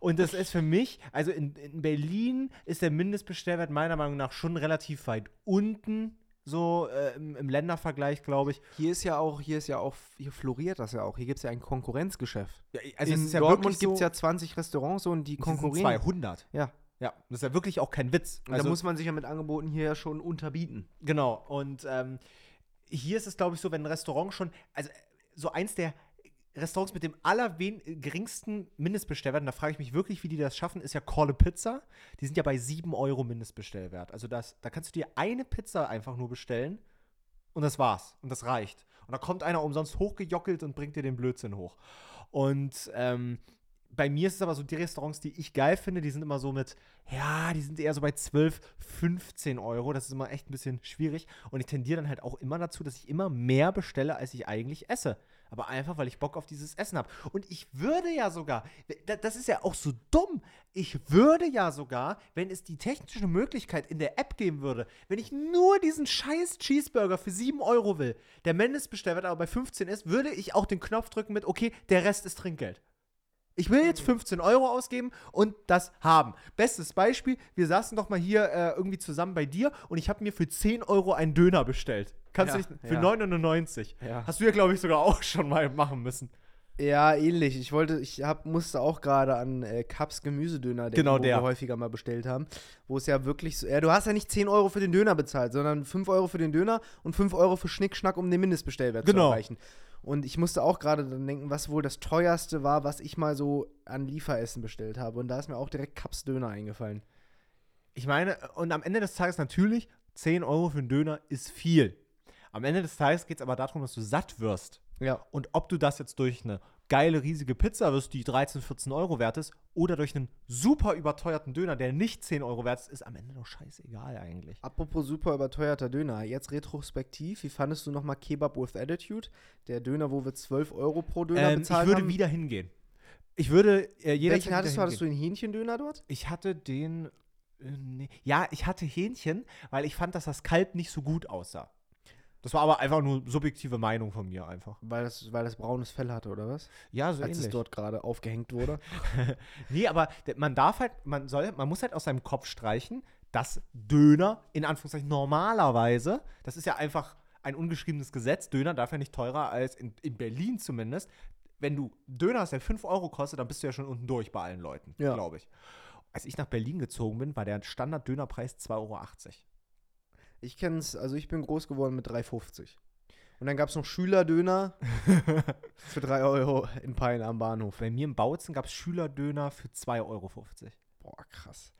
Und das ist für mich, also in, in Berlin ist der Mindestbestellwert meiner Meinung nach schon relativ weit unten, so äh, im, im Ländervergleich, glaube ich. Hier ist ja auch, hier ist ja auch, hier floriert das ja auch. Hier gibt es ja ein Konkurrenzgeschäft. Ja, Also In ja Dortmund gibt es ja 20 Restaurants so und die konkurrieren. 200. Ja. Ja, das ist ja wirklich auch kein Witz. Also, da muss man sich ja mit Angeboten hier ja schon unterbieten. genau, und ähm, hier ist es, glaube ich, so, wenn ein Restaurant schon, also äh, so eins der Restaurants mit dem allerwen geringsten Mindestbestellwert, und da frage ich mich wirklich, wie die das schaffen, ist ja Call a Pizza. Die sind ja bei 7 Euro Mindestbestellwert. Also das, da kannst du dir eine Pizza einfach nur bestellen und das war's. Und das reicht. Und da kommt einer umsonst hochgejockelt und bringt dir den Blödsinn hoch. Und ähm, bei mir ist es aber so, die Restaurants, die ich geil finde, die sind immer so mit, ja, die sind eher so bei 12, 15 Euro. Das ist immer echt ein bisschen schwierig. Und ich tendiere dann halt auch immer dazu, dass ich immer mehr bestelle, als ich eigentlich esse. Aber einfach, weil ich Bock auf dieses Essen habe. Und ich würde ja sogar, da- das ist ja auch so dumm, ich würde ja sogar, wenn es die technische Möglichkeit in der App geben würde, wenn ich nur diesen scheiß Cheeseburger für 7 Euro will, der Mindestbestellwert aber bei 15 ist, würde ich auch den Knopf drücken mit, okay, der Rest ist Trinkgeld. Ich will jetzt 15 Euro ausgeben und das haben. Bestes Beispiel, wir saßen doch mal hier äh, irgendwie zusammen bei dir und ich habe mir für 10 Euro einen Döner bestellt. Kannst Ja, du nicht, für ja. 99. Ja. Hast du ja, glaube ich, sogar auch schon mal machen müssen. Ja, ähnlich. Ich wollte, ich hab, musste auch gerade an äh, Kaps Gemüsedöner denken, Genau wo der. wir häufiger mal bestellt haben. Wo es ja wirklich so, ja, du hast ja nicht 10 Euro für den Döner bezahlt, sondern 5 Euro für den Döner und 5 Euro für Schnickschnack, um den Mindestbestellwert Genau. zu erreichen. Und ich musste auch gerade dann denken, was wohl das teuerste war, was ich mal so an Lieferessen bestellt habe. Und da ist mir auch direkt Kaps Döner eingefallen. Ich meine, und am Ende des Tages natürlich, 10 Euro für einen Döner ist viel. Am Ende des Tages geht es aber darum, dass du satt wirst. Ja. Und ob du das jetzt durch eine geile, riesige Pizza wirst, die 13, 14 Euro wert ist, oder durch einen super überteuerten Döner, der nicht 10 Euro wert ist, ist am Ende doch scheißegal eigentlich. Apropos super überteuerter Döner, jetzt retrospektiv, wie fandest du nochmal Kebab with Attitude? Der Döner, wo wir 12 Euro pro Döner Ähm, ich bezahlt würde haben. wieder hingehen. Ich würde äh, jederzeit Welchen hattest du? Hattest du den Hähnchendöner dort? Ich hatte den. Äh, nee. Ja, ich hatte Hähnchen, weil ich fand, dass das Kalb nicht so gut aussah. Das war aber einfach nur subjektive Meinung von mir einfach. Weil das, weil das braunes Fell hatte, oder was? Ja, so Als es ähnlich. dort gerade aufgehängt wurde. Nee, aber man darf halt, man soll, man muss halt aus seinem Kopf streichen, dass Döner in Anführungszeichen normalerweise, das ist ja einfach ein ungeschriebenes Gesetz, Döner darf ja nicht teurer als in, in Berlin zumindest. Wenn du Döner hast, der 5 Euro kostet, dann bist du ja schon unten durch bei allen Leuten, Ja. glaube ich. Als ich nach Berlin gezogen bin, war der Standard-Dönerpreis 2,80 Euro. Ich kenne es, also ich bin groß geworden mit 3,50. Und dann gab es noch Schülerdöner für 3 Euro in Peine am Bahnhof. Bei mir im Bautzen gab es Schülerdöner für 2,50 Euro. Boah, krass.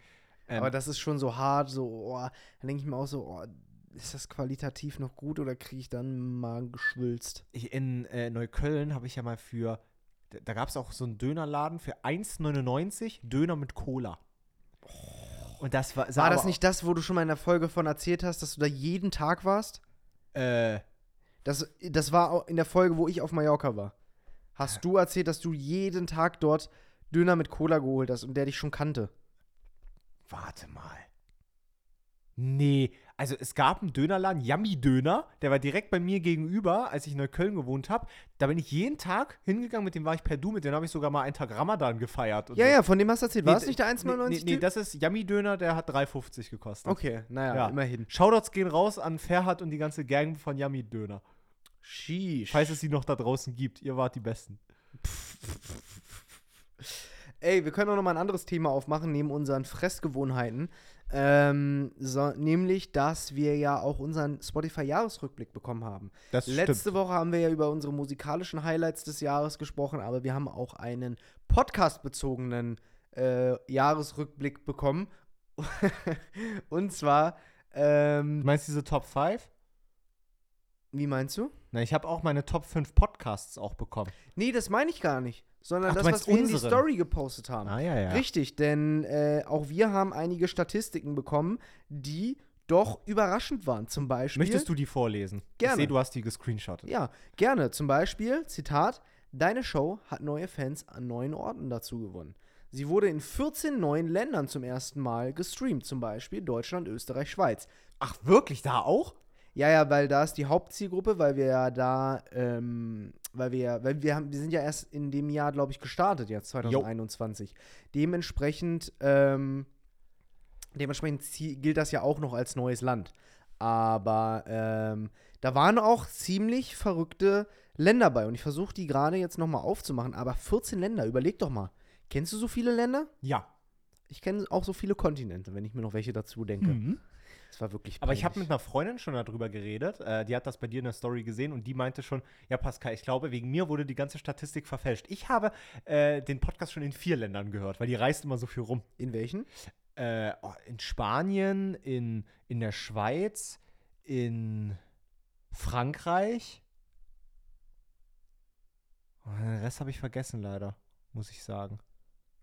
Ähm, Aber das ist schon so hart, so, oh, dann denke ich mir auch so, oh, ist das qualitativ noch gut oder kriege ich dann mal geschwülst? ich, in äh, Neukölln habe ich ja mal für, da, gab es auch so einen Dönerladen für 1,99 Döner mit Cola. Und das war, War das nicht das, wo du schon mal in der Folge von erzählt hast, dass du da jeden Tag warst? Äh, Das, das war in der Folge, wo ich auf Mallorca war. Hast du erzählt, dass du jeden Tag dort Döner mit Cola geholt hast und der dich schon kannte? warte mal. Nee, also es gab einen Dönerladen, Yummy Döner, der war direkt bei mir gegenüber, als ich in Neukölln gewohnt habe. Da bin ich jeden Tag hingegangen, mit dem war ich per Du, mit dem habe ich sogar mal einen Tag Ramadan gefeiert. Ja, so. ja, von dem hast du erzählt. War Nee, es nicht der 1,99 Nee, nee, nee, das ist Yummy Döner, der hat 3,50 gekostet. Okay, naja, Ja. immerhin. Shoutouts gehen raus an Ferhat und die ganze Gang von Yummy Döner. Sheesh. Falls es sie noch da draußen gibt, ihr wart die Besten. Ey, wir können auch noch mal ein anderes Thema aufmachen, neben unseren Fressgewohnheiten. Ähm, so, nämlich, dass wir ja auch unseren Spotify-Jahresrückblick bekommen haben. Das Letzte Woche haben wir ja über unsere musikalischen Highlights des Jahres gesprochen, aber wir haben auch einen podcastbezogenen äh, Jahresrückblick bekommen. Und zwar, Du ähm, meinst diese Top 5? Wie meinst du? Na, ich habe auch meine Top 5 Podcasts auch bekommen. Nee, das meine ich gar nicht. Sondern Ach, das, was wir in die? Story gepostet haben. Ah, ja, ja. Richtig, denn äh, auch wir haben einige Statistiken bekommen, die doch überraschend waren. Zum Beispiel. Möchtest du die vorlesen? Gerne. Ich sehe, du hast die gescreenshottet. Ja, gerne. Zum Beispiel, Zitat, deine Show hat neue Fans an neuen Orten dazu gewonnen. Sie wurde in 14 neuen Ländern zum ersten Mal gestreamt, zum Beispiel Deutschland, Österreich, Schweiz. Ach, wirklich? Da auch? Ja, ja, weil da ist die Hauptzielgruppe, weil wir ja da, ähm, weil wir ja, weil wir haben, wir sind ja erst in dem Jahr, glaube ich, gestartet, jetzt 2021. Dementsprechend, ähm, dementsprechend gilt das ja auch noch als neues Land. Aber ähm, da waren auch ziemlich verrückte Länder bei. Und ich versuche die gerade jetzt nochmal aufzumachen. Aber 14 Länder, überleg doch mal. Kennst du so viele Länder? Ja. Ich kenne auch so viele Kontinente, wenn ich mir noch welche dazu denke. Mhm. Das war wirklich Aber ich habe peinlich. mit einer Freundin schon darüber geredet. Äh, die hat das bei dir in der Story gesehen und die meinte schon: Ja, Pascal, ich glaube, wegen mir wurde die ganze Statistik verfälscht. Ich habe äh, den Podcast schon in vier Ländern gehört, weil die reist immer so viel rum. In welchen? Äh, oh, in Spanien, in, in der Schweiz, in Frankreich. Oh, den Rest habe ich vergessen, leider, muss ich sagen.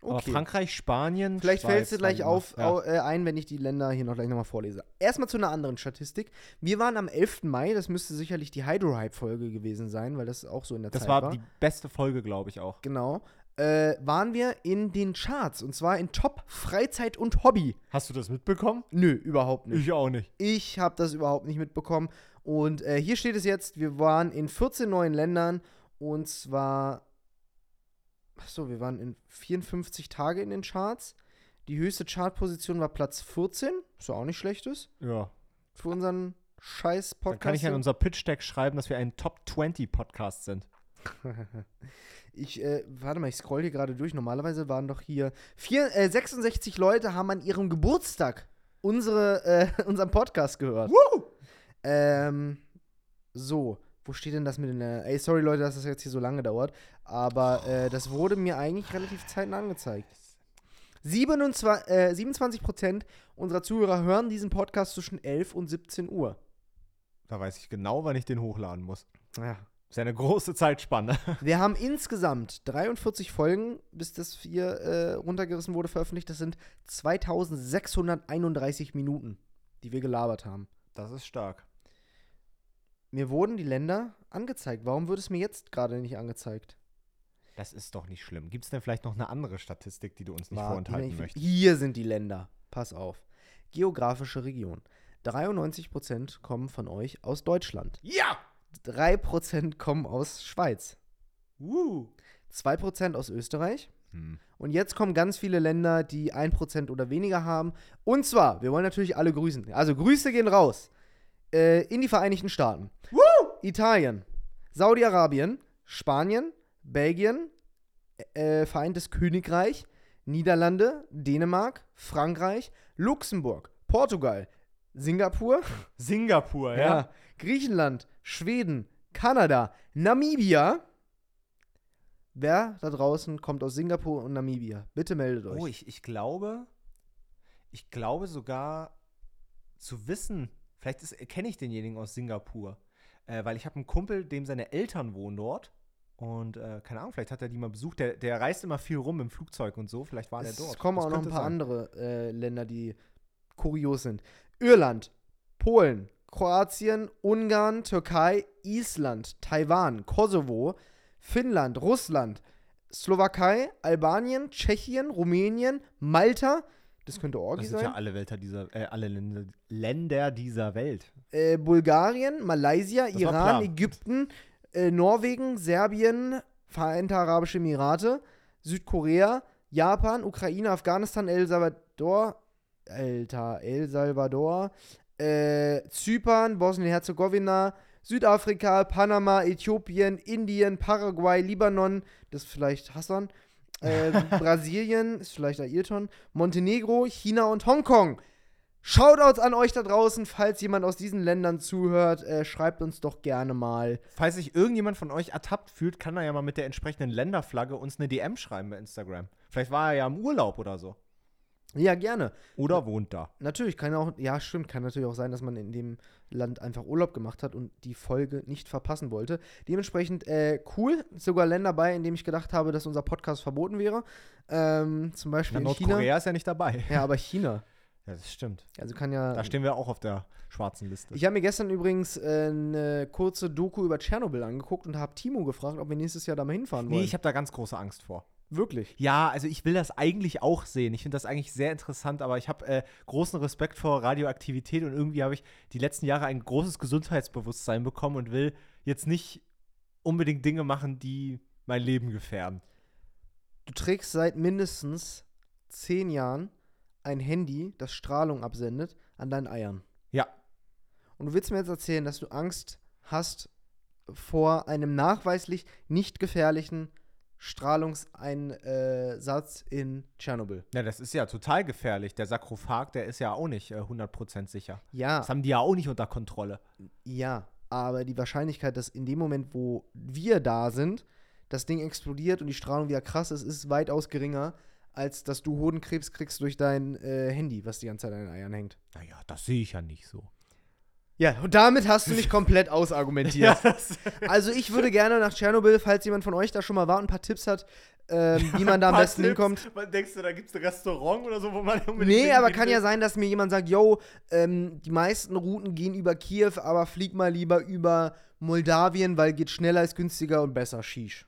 Aber Frankreich, Spanien. Vielleicht Schweiz fällt es dir gleich auf, ja. au, äh, ein, wenn ich die Länder hier noch gleich nochmal vorlese. Erstmal zu einer anderen Statistik. Wir waren am 11. Mai, das müsste sicherlich die Hydro-Hype-Folge gewesen sein, weil das auch so in der Das Zeit war war. die beste Folge, glaube ich auch. genau. Äh, waren wir in den Charts und zwar in Top Freizeit und Hobby. Hast du das mitbekommen? Nö, überhaupt nicht. Ich auch nicht. Ich habe das überhaupt nicht mitbekommen. Und äh, hier steht es jetzt, wir waren in 14 neuen Ländern und zwar, achso, wir waren in 54 Tage in den Charts. Die höchste Chartposition war Platz 14, was ja auch nicht schlechtes Ja. für unseren scheiß Dann Podcast. kann ich ja in unser Pitch-Deck schreiben, dass wir ein Top 20 Podcast sind. ich, äh, warte mal, ich scroll hier gerade durch. Normalerweise waren doch hier vier, äh, 66 Leute haben an ihrem Geburtstag unsere, äh, unseren Podcast gehört. Ähm, so, wo steht denn das mit den. Äh, ey, sorry Leute, dass das jetzt hier so lange dauert. Aber äh, das wurde mir eigentlich relativ zeitnah angezeigt. 27, äh, 27% unserer Zuhörer hören diesen Podcast zwischen 11 und 17 Uhr. Da weiß ich genau, wann ich den hochladen muss. Ja. Das ist ja eine große Zeitspanne. Wir haben insgesamt 43 Folgen, bis das hier äh, runtergerissen wurde, veröffentlicht. Das sind 2631 Minuten, die wir gelabert haben. Das ist stark. Mir wurden die Länder angezeigt. Warum wird es mir jetzt gerade nicht angezeigt? Das ist doch nicht schlimm. Gibt es denn vielleicht noch eine andere Statistik, die du uns nicht Warten, vorenthalten möchtest? Hier sind die Länder. Pass auf. Geografische Region. 93% kommen von euch aus Deutschland. Ja! 3% kommen aus Schweiz. Uh. 2% aus Österreich. Hm. Und jetzt kommen ganz viele Länder, die 1% oder weniger haben. Und zwar, wir wollen natürlich alle grüßen. Also Grüße gehen raus. Äh, in die Vereinigten Staaten. Italien, Saudi-Arabien, Spanien, Belgien, äh, Vereintes Königreich, Niederlande, Dänemark, Frankreich, Luxemburg, Portugal, Singapur, Singapur, ja. Griechenland, Schweden, Kanada, Namibia. Wer da draußen kommt aus Singapur und Namibia? Bitte meldet euch. Oh, ich, ich glaube, ich glaube sogar zu wissen, vielleicht kenne ich denjenigen aus Singapur, äh, weil ich habe einen Kumpel, dem seine Eltern wohnen dort. Und äh, keine Ahnung, vielleicht hat er die mal besucht. Der, der reist immer viel rum im Flugzeug und so. Vielleicht war es der dort. kommen Das auch noch ein paar sein. andere äh, Länder, die kurios sind. Irland, Polen, Kroatien, Ungarn, Türkei, Island, Taiwan, Kosovo, Finnland, Russland, Slowakei, Albanien, Tschechien, Rumänien, Malta. Das könnte Orgi Das sind sein. ja alle, Wälder dieser, äh, alle Länder, Länder dieser Welt. äh, Bulgarien, Malaysia, Das Iran. Ägypten, äh, Norwegen, Serbien, Vereinte Arabische Emirate, Südkorea, Japan, Ukraine, Afghanistan, El Salvador, Alter, El Salvador, äh, Zypern, Bosnien-Herzegowina, Südafrika, Panama, Äthiopien, Indien, Paraguay, Libanon, das ist vielleicht Hassan, äh, Brasilien, ist vielleicht Ayrton, Montenegro, China und Hongkong. Shoutouts an euch da draußen, falls jemand aus diesen Ländern zuhört, äh, schreibt uns doch gerne mal. Falls sich irgendjemand von euch ertappt fühlt, kann er ja mal mit der entsprechenden Länderflagge uns eine DM schreiben bei Instagram. Vielleicht war er ja im Urlaub oder so. Ja, gerne. Oder wohnt da. Natürlich kann auch, ja, stimmt, kann natürlich auch sein, dass man in dem Land einfach Urlaub gemacht hat und die Folge nicht verpassen wollte. Dementsprechend äh, cool, sogar Länder bei, in denen ich gedacht habe, dass unser Podcast verboten wäre. Ähm, zum Beispiel Na, in China. Nordkorea ist ja nicht dabei. Ja, aber China. Ja, das stimmt. Also kann ja. Da stehen wir auch auf der schwarzen Liste. Ich habe mir gestern übrigens äh, eine kurze Doku über Tschernobyl angeguckt und habe Timo gefragt, ob wir nächstes Jahr da mal hinfahren wollen. nee, ich habe da ganz große Angst vor. Wirklich. Ja, also ich will das eigentlich auch sehen. Ich finde das eigentlich sehr interessant, aber ich habe äh, großen Respekt vor Radioaktivität und irgendwie habe ich die letzten Jahre ein großes Gesundheitsbewusstsein bekommen und will jetzt nicht unbedingt Dinge machen, die mein Leben gefährden. Du trägst seit mindestens zehn Jahren ein Handy, das Strahlung absendet, an deinen Eiern. Ja. Und du willst mir jetzt erzählen, dass du Angst hast vor einem nachweislich nicht gefährlichen Strahlungseinsatz in Tschernobyl. Ja, das ist ja total gefährlich. Der Sarkophag, der ist ja auch nicht äh, 100% sicher. Ja, Das haben die ja auch nicht unter Kontrolle. ja, aber die Wahrscheinlichkeit, dass in dem Moment, wo wir da sind, das Ding explodiert und die Strahlung wieder krass ist, ist weitaus geringer, als dass du Hodenkrebs kriegst durch dein äh, Handy, was die ganze Zeit an den Eiern hängt. Naja, das sehe ich ja nicht so. Ja, und damit hast du mich komplett ausargumentiert. das Also ich würde gerne nach Tschernobyl, falls jemand von euch da schon mal war und ein paar Tipps hat, ähm, wie man da am besten Tipps. hinkommt. Man denkst du, da gibt es ein Restaurant oder so, wo man unbedingt Nee, aber kann will? ja sein, dass mir jemand sagt, yo, ähm, die meisten Routen gehen über Kiew, aber flieg mal lieber über Moldawien, weil geht schneller, ist günstiger und besser. Shish.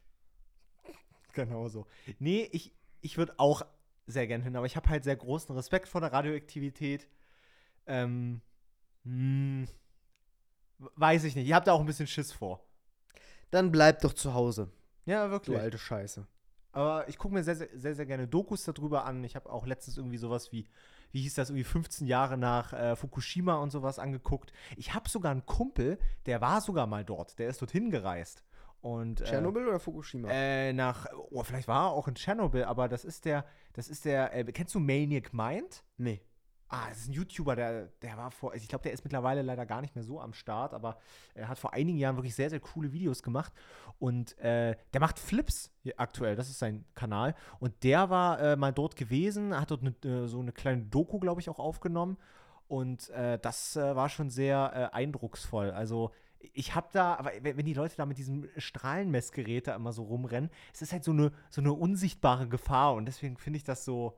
Genau so. Nee, ich, ich würde auch sehr gern hin, aber ich habe halt sehr großen Respekt vor der Radioaktivität. Ähm, hm, weiß ich nicht. Ihr habt da auch ein bisschen Schiss vor. Dann bleib doch zu Hause, Ja, du wirklich. alte Scheiße. Aber ich gucke mir sehr, sehr, sehr, sehr gerne Dokus darüber an. Ich habe auch letztens irgendwie sowas wie, wie hieß das, irgendwie 15 Jahre nach äh, Fukushima und sowas angeguckt. Ich habe sogar einen Kumpel, der war sogar mal dort. Der ist dorthin gereist. Und, äh, Tschernobyl oder Fukushima? Äh, nach, oh, vielleicht war er auch in Tschernobyl, aber das ist der, das ist der, äh, kennst du Maniac Mind? nee. Ah, das ist ein YouTuber, der, der war vor, also ich glaube, der ist mittlerweile leider gar nicht mehr so am Start, aber er hat vor einigen Jahren wirklich sehr, sehr coole Videos gemacht und äh, der macht Flips aktuell, das ist sein Kanal und der war äh, mal dort gewesen, hat dort ne, äh, so eine kleine Doku, glaube ich, auch aufgenommen und äh, das äh, war schon sehr äh, eindrucksvoll, also ich habe da, aber wenn wenn die Leute da mit diesem Strahlenmessgerät da immer so rumrennen, es ist halt so eine, so eine unsichtbare Gefahr und deswegen finde ich das so,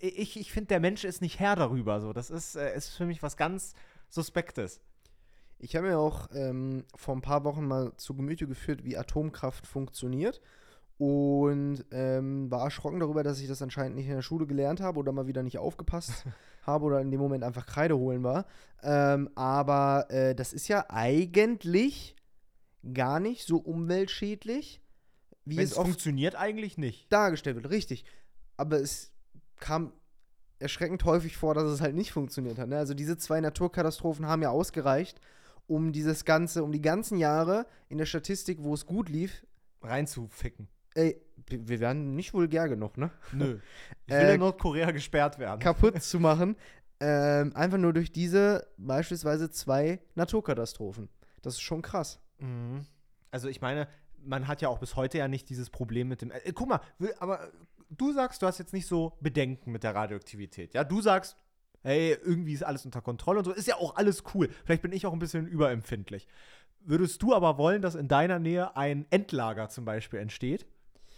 ich, ich finde, der Mensch ist nicht Herr darüber. So. Das ist, äh, ist für mich was ganz Suspektes. Ich habe mir auch ähm, vor ein paar Wochen mal zu Gemüte geführt, wie Atomkraft funktioniert. Und ähm, war erschrocken darüber, dass ich das anscheinend nicht in der Schule gelernt habe oder mal wieder nicht aufgepasst habe oder in dem Moment einfach Kreide holen war. Ähm, aber äh, das ist ja eigentlich gar nicht so umweltschädlich, wie Wenn es es oft funktioniert eigentlich nicht. dargestellt wird. Richtig. Aber es kam erschreckend häufig vor, dass es halt nicht funktioniert hat. Ne? Also diese zwei Naturkatastrophen haben ja ausgereicht, um dieses Ganze, um die ganzen Jahre in der Statistik, wo es gut lief, Reinzuficken. ey, wir werden nicht vulgär genug, ne? Nö. Ich will Äh, in Nordkorea gesperrt werden. Kaputt zu machen. Ähm, einfach nur durch diese beispielsweise zwei Naturkatastrophen. Das ist schon krass. Mhm. Also ich meine, man hat ja auch bis heute ja nicht dieses Problem mit dem. Äh, guck mal, will- aber du sagst, du hast jetzt nicht so Bedenken mit der Radioaktivität. Ja, du sagst, hey, irgendwie ist alles unter Kontrolle und so. Ist ja auch alles cool. Vielleicht bin ich auch ein bisschen überempfindlich. Würdest du aber wollen, dass in deiner Nähe ein Endlager zum Beispiel entsteht?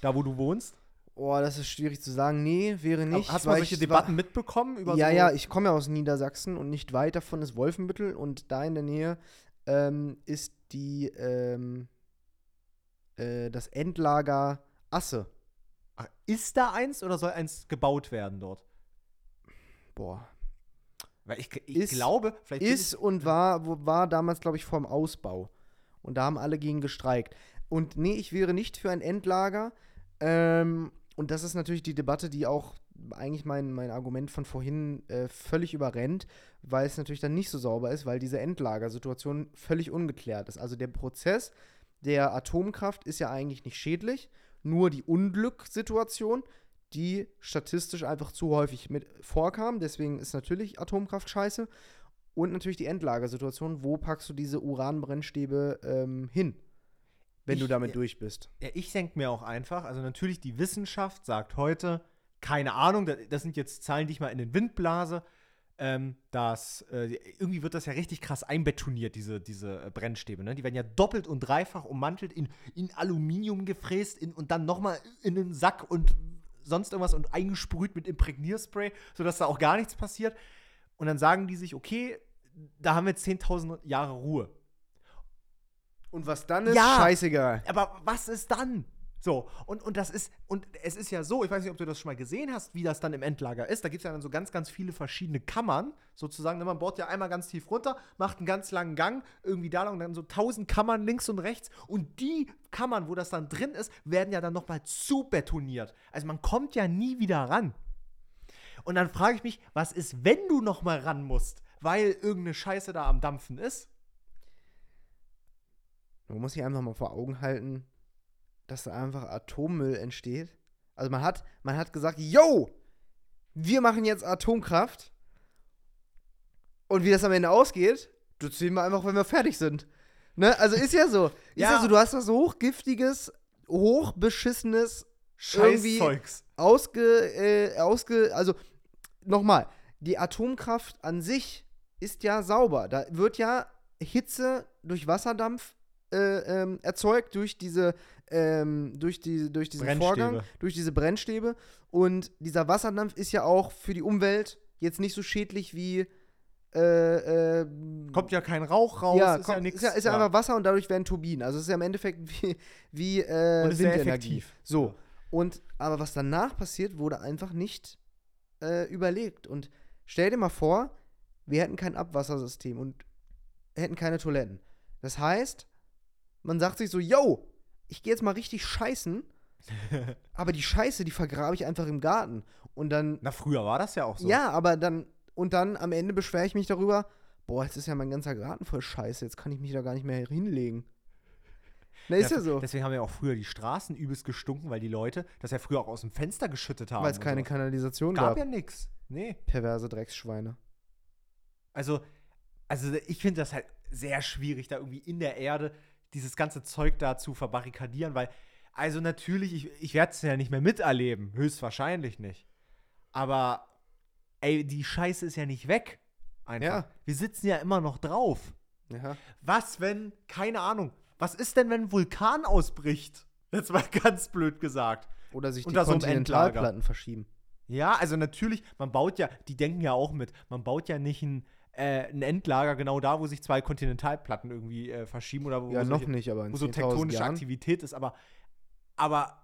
Da, wo du wohnst? Oh, das ist schwierig zu sagen. Nee, wäre nicht. Hast du mal solche Debatten mitbekommen? Über ja, so ja, ich komme ja aus Niedersachsen und nicht weit davon ist Wolfenbüttel und da in der Nähe ähm, ist die ähm, äh, das Endlager Asse. Ach, Ist da eins oder soll eins gebaut werden dort? Boah. Weil ich, ich Ist- glaube, vielleicht Ist und war, war damals, glaube ich, vorm Ausbau. Und da haben alle gegen gestreikt. Und nee, ich wäre nicht für ein Endlager. Ähm, und das ist natürlich die Debatte, die auch eigentlich mein, mein Argument von vorhin äh, völlig überrennt, weil es natürlich dann nicht so sauber ist, weil diese Endlagersituation völlig ungeklärt ist. Also der Prozess der Atomkraft ist ja eigentlich nicht schädlich, nur die Unglückssituation, die statistisch einfach zu häufig mit vorkam. Deswegen ist natürlich Atomkraft scheiße. Und natürlich die Endlagersituation, wo packst du diese Uranbrennstäbe ähm, hin, wenn du Ich- damit ja. durch bist. Ja, ich denke mir auch einfach, also natürlich die Wissenschaft sagt heute, keine Ahnung, da- das sind jetzt Zahlen, die ich mal in den Wind blase, ähm, dass äh, irgendwie wird das ja richtig krass einbetoniert, diese, diese äh, Brennstäbe. Ne? Die werden ja doppelt und dreifach ummantelt, in, in Aluminium gefräst in, und dann nochmal in einen Sack und sonst irgendwas und eingesprüht mit Imprägnierspray, sodass da auch gar nichts passiert. Und dann sagen die sich, okay, da haben wir 10.000 Jahre Ruhe. Und was dann ist, Ja. scheißegal. Aber was ist dann? So, und, und das ist, und es ist ja so, ich weiß nicht, ob du das schon mal gesehen hast, wie das dann im Endlager ist. Da gibt es ja dann so ganz, ganz viele verschiedene Kammern, sozusagen. Ne, Man bohrt ja einmal ganz tief runter, macht einen ganz langen Gang, irgendwie da lang dann so tausend Kammern links und rechts. Und die Kammern, wo das dann drin ist, werden ja dann nochmal zubetoniert. Also man kommt ja nie wieder ran. Und dann frage ich mich, was ist, wenn du nochmal ran musst, weil irgendeine Scheiße da am Dampfen ist? Man muss sich einfach mal vor Augen halten, dass da einfach Atommüll entsteht. Also man hat, man hat gesagt, yo, wir machen jetzt Atomkraft. Und wie das am Ende ausgeht, das sehen wir einfach, wenn wir fertig sind. Ne? Also ist ja so. Ist ja. Ja. so, du hast was hochgiftiges, hochbeschissenes, Scheißzeugs. ausge, äh, ausge, also nochmal, die Atomkraft an sich ist ja sauber. Da wird ja Hitze durch Wasserdampf äh, ähm, erzeugt, durch diese, ähm, durch, die, durch diesen Brennstäbe. Vorgang, durch diese Brennstäbe. Und dieser Wasserdampf ist ja auch für die Umwelt jetzt nicht so schädlich wie äh, äh, Kommt ja kein Rauch raus, ja, ist komm, ja nichts. ist ja, ist ja einfach Wasser und dadurch werden Turbinen. Also es ist ja im Endeffekt wie, wie äh, Und Windenergie. effektiv. So. Und aber was danach passiert, wurde einfach nicht äh, überlegt. Und stell dir mal vor, wir hätten kein Abwassersystem und hätten keine Toiletten. Das heißt, man sagt sich so, yo, ich gehe jetzt mal richtig scheißen, aber die Scheiße, die vergrabe ich einfach im Garten. Und dann Na, früher war das ja auch so. ja, aber dann, und dann am Ende beschwere ich mich darüber, boah, jetzt ist ja mein ganzer Garten voll Scheiße, jetzt kann ich mich da gar nicht mehr hinlegen. Na, ist ja, so. Deswegen haben ja auch früher die Straßen übelst gestunken, weil die Leute das ja früher auch aus dem Fenster geschüttet haben. Weil es keine sowas. Kanalisation gab gab. ja nix. Nee. Perverse Drecksschweine. Also, also ich finde das halt sehr schwierig, da irgendwie in der Erde dieses ganze Zeug da zu verbarrikadieren, weil, also natürlich, ich, ich werde es ja nicht mehr miterleben, höchstwahrscheinlich nicht. Aber, ey, die Scheiße ist ja nicht weg. Einfach. Ja. Wir sitzen ja immer noch drauf. Ja. Was, wenn, keine Ahnung, was ist denn, wenn ein Vulkan ausbricht? Jetzt mal ganz blöd gesagt. Oder sich die Unter so Kontinentalplatten verschieben. Ja, also natürlich, man baut ja, die denken ja auch mit, man baut ja nicht ein, äh, ein Endlager genau da, wo sich zwei Kontinentalplatten irgendwie äh, verschieben oder wo, Ja, wo noch solche- nicht, aber wo so 10.000 tektonische Jahren. Aktivität ist, aber, aber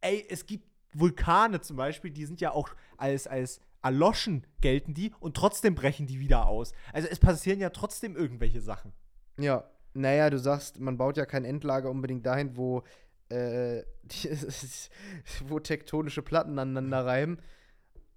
ey, es gibt Vulkane zum Beispiel, die sind ja auch als, als erloschen gelten die und trotzdem brechen die wieder aus. Also es passieren ja trotzdem irgendwelche Sachen. Ja, naja, du sagst, man baut ja kein Endlager unbedingt dahin, wo, äh, die, wo tektonische Platten aneinander reiben.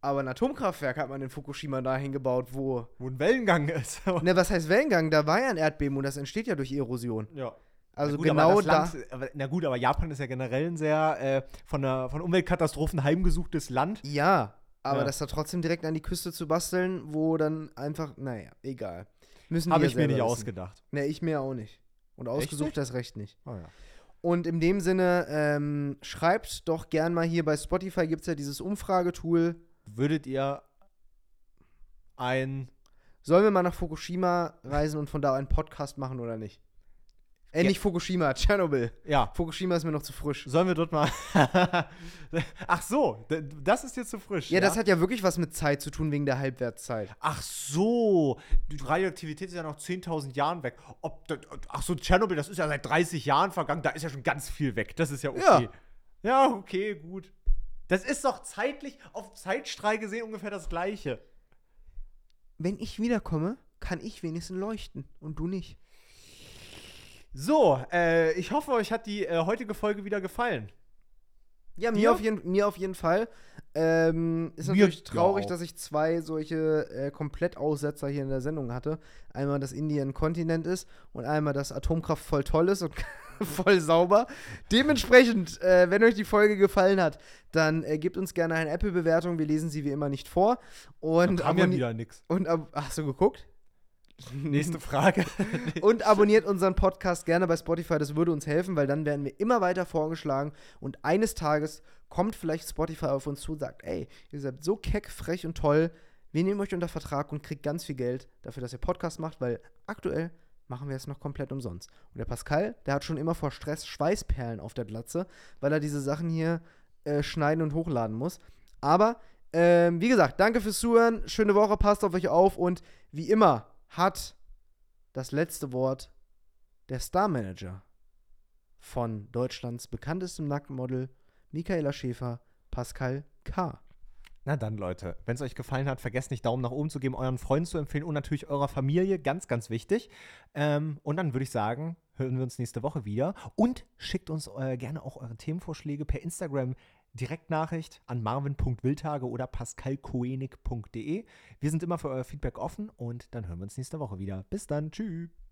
Aber ein Atomkraftwerk hat man in Fukushima dahin gebaut, wo. Wo ein Wellengang ist. Ne, was heißt Wellengang? Da war ja ein Erdbeben und das entsteht ja durch Erosion. ja. Also gut, genau da. Land, na gut, aber Japan ist ja generell ein sehr äh, von, der, von Umweltkatastrophen heimgesuchtes Land. Ja, aber Ja. das da trotzdem direkt an die Küste zu basteln, wo dann einfach, naja, egal. Müssen Habe ja ich mir nicht wissen. ausgedacht. Ne, ich mir auch nicht. Und ausgesucht nicht? das Recht nicht. Oh, ja. Und in dem Sinne, ähm, schreibt doch gern mal hier bei Spotify, gibt es ja dieses Umfragetool. Würdet ihr ein Sollen wir mal nach Fukushima reisen und von da einen Podcast machen oder nicht? Äh, Ja. nicht Fukushima, Tschernobyl. ja, Fukushima ist mir noch zu frisch. sollen wir dort mal Ach so, das ist jetzt zu frisch. Ja, das hat ja wirklich was mit Zeit zu tun wegen der Halbwertszeit. Ach so, die Radioaktivität ist ja noch 10.000 Jahren weg. Ob ach so, Tschernobyl, das ist ja seit 30 Jahren vergangen, da ist ja schon ganz viel weg. Das ist ja okay. Ja, okay, gut. Das ist doch zeitlich auf Zeitstrahl gesehen ungefähr das gleiche. Wenn ich wiederkomme, kann ich wenigstens leuchten und du nicht. So, äh, ich hoffe, euch hat die äh, heutige Folge wieder gefallen. Ja, mir auf, jeden, mir auf jeden Fall. Ähm, ist Mir natürlich ja traurig, auch. dass ich zwei solche äh, Komplettaussetzer hier in der Sendung hatte. Einmal, dass Indien ein Kontinent ist und einmal, dass Atomkraft voll toll ist und voll sauber. Dementsprechend, äh, wenn euch die Folge gefallen hat, dann äh, gebt uns gerne eine Apple-Bewertung. Wir lesen sie wie immer nicht vor. Und, Haben ja wieder nix. und hast du geguckt? Nächste Frage. Und abonniert unseren Podcast gerne bei Spotify, das würde uns helfen, weil dann werden wir immer weiter vorgeschlagen und eines Tages kommt vielleicht Spotify auf uns zu und sagt, ey, ihr seid so keck, frech und toll, wir nehmen euch unter Vertrag und kriegt ganz viel Geld dafür, dass ihr Podcast macht, weil aktuell machen wir es noch komplett umsonst. Und der Pascal, der hat schon immer vor Stress Schweißperlen auf der Glatze, weil er diese Sachen hier äh, schneiden und hochladen muss. Aber, ähm, wie gesagt, danke fürs Zuhören, schöne Woche, passt auf euch auf und wie immer hat das letzte Wort der Star Manager von Deutschlands bekanntestem Nacktmodel Michaela Schäfer, Pascal K. Na dann, Leute, wenn es euch gefallen hat, vergesst nicht Daumen nach oben zu geben, euren Freunden zu empfehlen und natürlich eurer Familie, ganz, ganz wichtig. Ähm, und dann würde ich sagen, hören wir uns nächste Woche wieder und schickt uns äh, gerne auch eure Themenvorschläge per Instagram Direktnachricht an marvin.wildtage oder pascalkoenig.de. Wir sind immer für euer Feedback offen und dann hören wir uns nächste Woche wieder. Bis dann, tschüss.